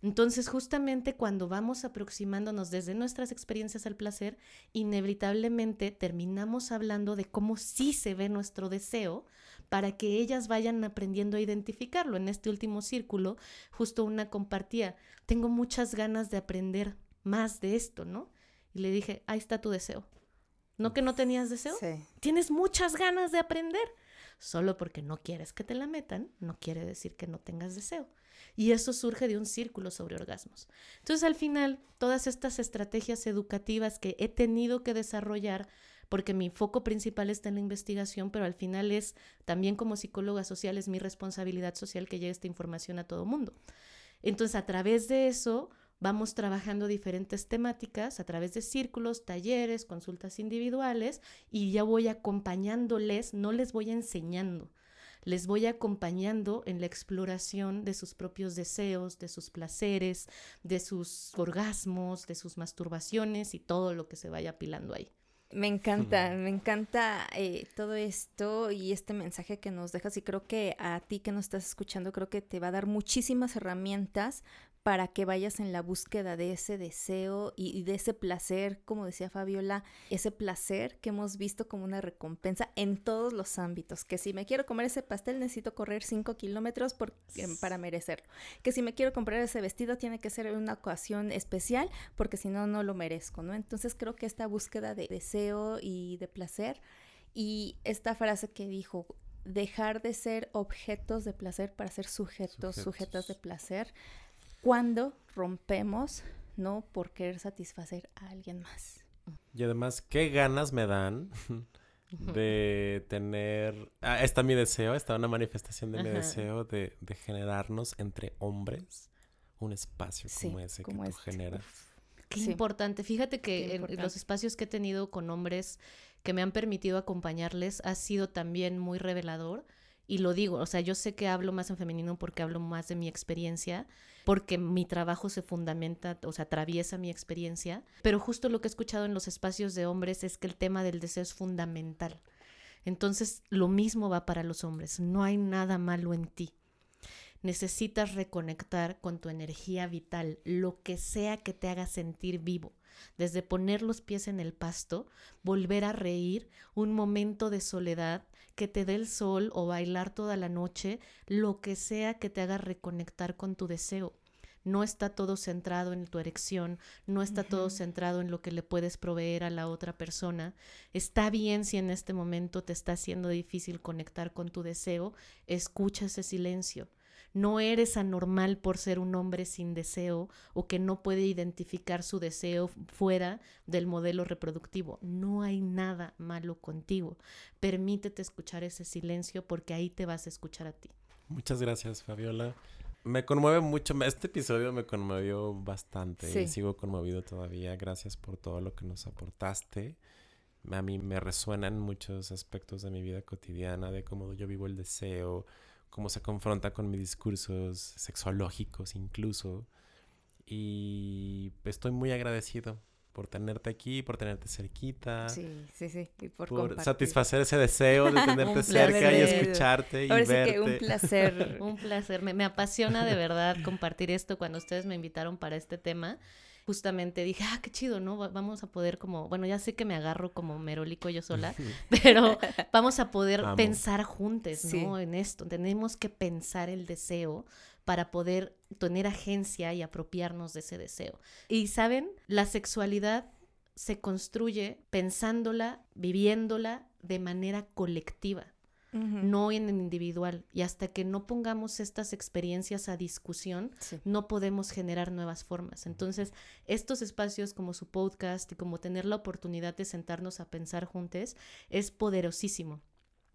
Entonces, justamente cuando vamos aproximándonos desde nuestras experiencias al placer, inevitablemente terminamos hablando de cómo sí se ve nuestro deseo para que ellas vayan aprendiendo a identificarlo. En este último círculo, justo una compartía, tengo muchas ganas de aprender más de esto, ¿no? Y le dije, ahí está tu deseo. ¿No que no tenías deseo? Sí. Tienes muchas ganas de aprender. Solo porque no quieres que te la metan, no quiere decir que no tengas deseo. Y eso surge de un círculo sobre orgasmos. Entonces, al final, todas estas estrategias educativas que he tenido que desarrollar, porque mi foco principal está en la investigación, pero al final es también como psicóloga social, es mi responsabilidad social que llegue esta información a todo mundo. Entonces, a través de eso, Vamos trabajando diferentes temáticas a través de círculos, talleres, consultas individuales y ya voy acompañándoles, no les voy enseñando, les voy acompañando en la exploración de sus propios deseos, de sus placeres, de sus orgasmos, de sus masturbaciones y todo lo que se vaya apilando ahí. Me encanta, me encanta eh, todo esto y este mensaje que nos dejas y creo que a ti que nos estás escuchando creo que te va a dar muchísimas herramientas para que vayas en la búsqueda de ese deseo y, de ese placer, como decía Fabiola, ese placer que hemos visto como una recompensa en todos los ámbitos. Que si me quiero comer ese pastel necesito correr 5 kilómetros para merecerlo. Que si me quiero comprar ese vestido tiene que ser una ocasión especial porque si no, no lo merezco, ¿no? Entonces creo que esta búsqueda de deseo y de placer y esta frase que dijo, dejar de ser objetos de placer para ser sujetos, sujetas de placer, cuando rompemos, ¿no? Por querer satisfacer a alguien más. Y además, qué ganas me dan [laughs] de tener... Ah, está mi deseo, está una manifestación de mi deseo de, generarnos entre hombres un espacio como ese que tú este. generas. Qué importante. Fíjate que en los espacios que he tenido con hombres que me han permitido acompañarles ha sido también muy revelador. Y lo digo, o sea, yo sé que hablo más en femenino porque hablo más de mi experiencia, porque mi trabajo se fundamenta, o sea, atraviesa mi experiencia, pero justo lo que he escuchado en los espacios de hombres es que el tema del deseo es fundamental. Entonces, lo mismo va para los hombres, no hay nada malo en ti. Necesitas reconectar con tu energía vital, lo que sea que te haga sentir vivo desde poner los pies en el pasto, volver a reír, un momento de soledad, que te dé el sol o bailar toda la noche, lo que sea que te haga reconectar con tu deseo. No está todo centrado en tu erección, no está todo centrado en lo que le puedes proveer a la otra persona. Está bien si en este momento te está haciendo difícil conectar con tu deseo, escucha ese silencio no eres anormal por ser un hombre sin deseo o que no puede identificar su deseo fuera del modelo reproductivo. No hay nada malo contigo. Permítete escuchar ese silencio porque ahí te vas a escuchar a ti. Muchas gracias, Fabiola. Me conmueve mucho, este episodio me conmovió bastante y sigo conmovido todavía. Gracias por todo lo que nos aportaste. A mí me resuenan muchos aspectos de mi vida cotidiana, de cómo yo vivo el deseo, cómo se confronta con mis discursos sexológicos incluso. Y estoy muy agradecido por tenerte aquí, por tenerte cerquita. Sí, sí, sí. Y por, satisfacer ese deseo de [laughs] tenerte cerca y escucharte y verte. que un placer. [laughs] un placer. Me, me apasiona de verdad compartir esto cuando ustedes me invitaron para este tema justamente dije, ah, qué chido, ¿no? Vamos a poder como, bueno, ya sé que me agarro como merolico yo sola, [laughs] pero [laughs] vamos a poder pensar juntos, ¿no? En esto, tenemos que pensar el deseo para poder tener agencia y apropiarnos de ese deseo. Y saben, la sexualidad se construye pensándola, viviéndola de manera colectiva no en el individual. Y hasta que no pongamos estas experiencias a discusión, no podemos generar nuevas formas. Entonces, estos espacios como su podcast y como tener la oportunidad de sentarnos a pensar juntos es poderosísimo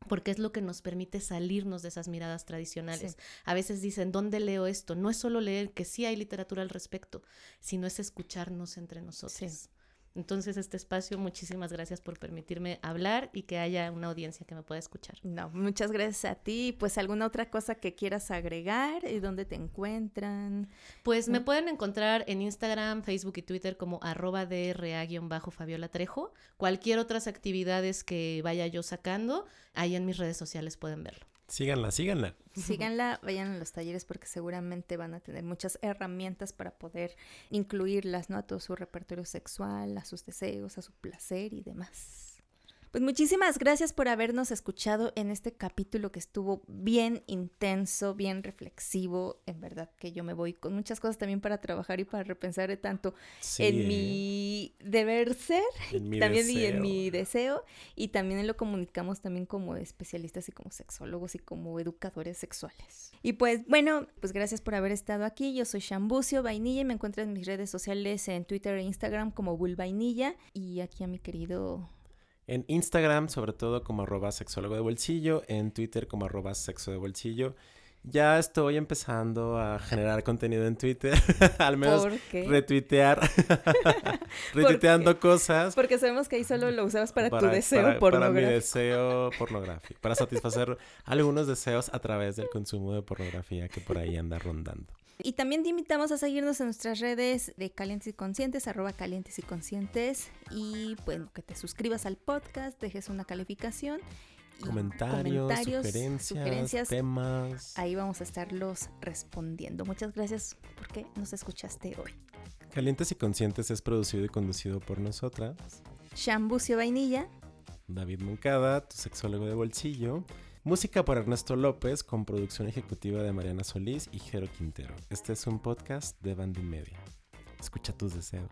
porque es lo que nos permite salirnos de esas miradas tradicionales. A veces dicen, ¿dónde leo esto? No es solo leer, que sí hay literatura al respecto, sino es escucharnos entre nosotros. Entonces, este espacio, muchísimas gracias por permitirme hablar y que haya una audiencia que me pueda escuchar. No, muchas gracias a ti. Pues, ¿alguna otra cosa que quieras agregar? ¿Y dónde te encuentran? Pues me pueden encontrar en Instagram, Facebook y Twitter como arroba DRA-Fabiola Trejo. Cualquier otras actividades que vaya yo sacando, ahí en mis redes sociales pueden verlo. Síganla, síganla. [laughs] Síganla, vayan a los talleres porque seguramente van a tener muchas herramientas para poder incluirlas, ¿no? A todo su repertorio sexual, a sus deseos, a su placer y demás. Pues muchísimas gracias por habernos escuchado en este capítulo que estuvo bien intenso, bien reflexivo. En verdad que yo me voy con muchas cosas también para trabajar y para repensar tanto en mi deber ser, también y en mi deseo, y también en lo comunicamos también como especialistas y como sexólogos y como educadores sexuales. Y pues bueno, pues gracias por haber estado aquí. Yo soy Shambucio Vainilla y me encuentro en mis redes sociales en Twitter e Instagram como Bull Vainilla y aquí a mi querido en Instagram, sobre todo como arroba sexólogo de bolsillo, en Twitter como arroba sexo de bolsillo. Ya estoy empezando a generar contenido en Twitter, [laughs] al menos retuitear, [laughs] [laughs] retuiteando cosas. Porque sabemos que ahí solo lo usabas para, tu deseo pornográfico. Para mi deseo pornográfico, para satisfacer algunos deseos a través del consumo de pornografía que por ahí anda rondando. Y también te invitamos a seguirnos en nuestras redes de Calientes y Conscientes, arroba Calientes y Conscientes. Y bueno, que te suscribas al podcast, dejes una calificación y Comentarios, sugerencias, temas. Ahí vamos a estarlos respondiendo. Muchas gracias porque nos escuchaste hoy. Calientes y Conscientes es producido y conducido por nosotras. Shambucio Vainilla. David Moncada, tu sexólogo de bolsillo. Música por Ernesto López con producción ejecutiva de Mariana Solís y Jero Quintero. Este es un podcast de Band Media. Escucha tus deseos.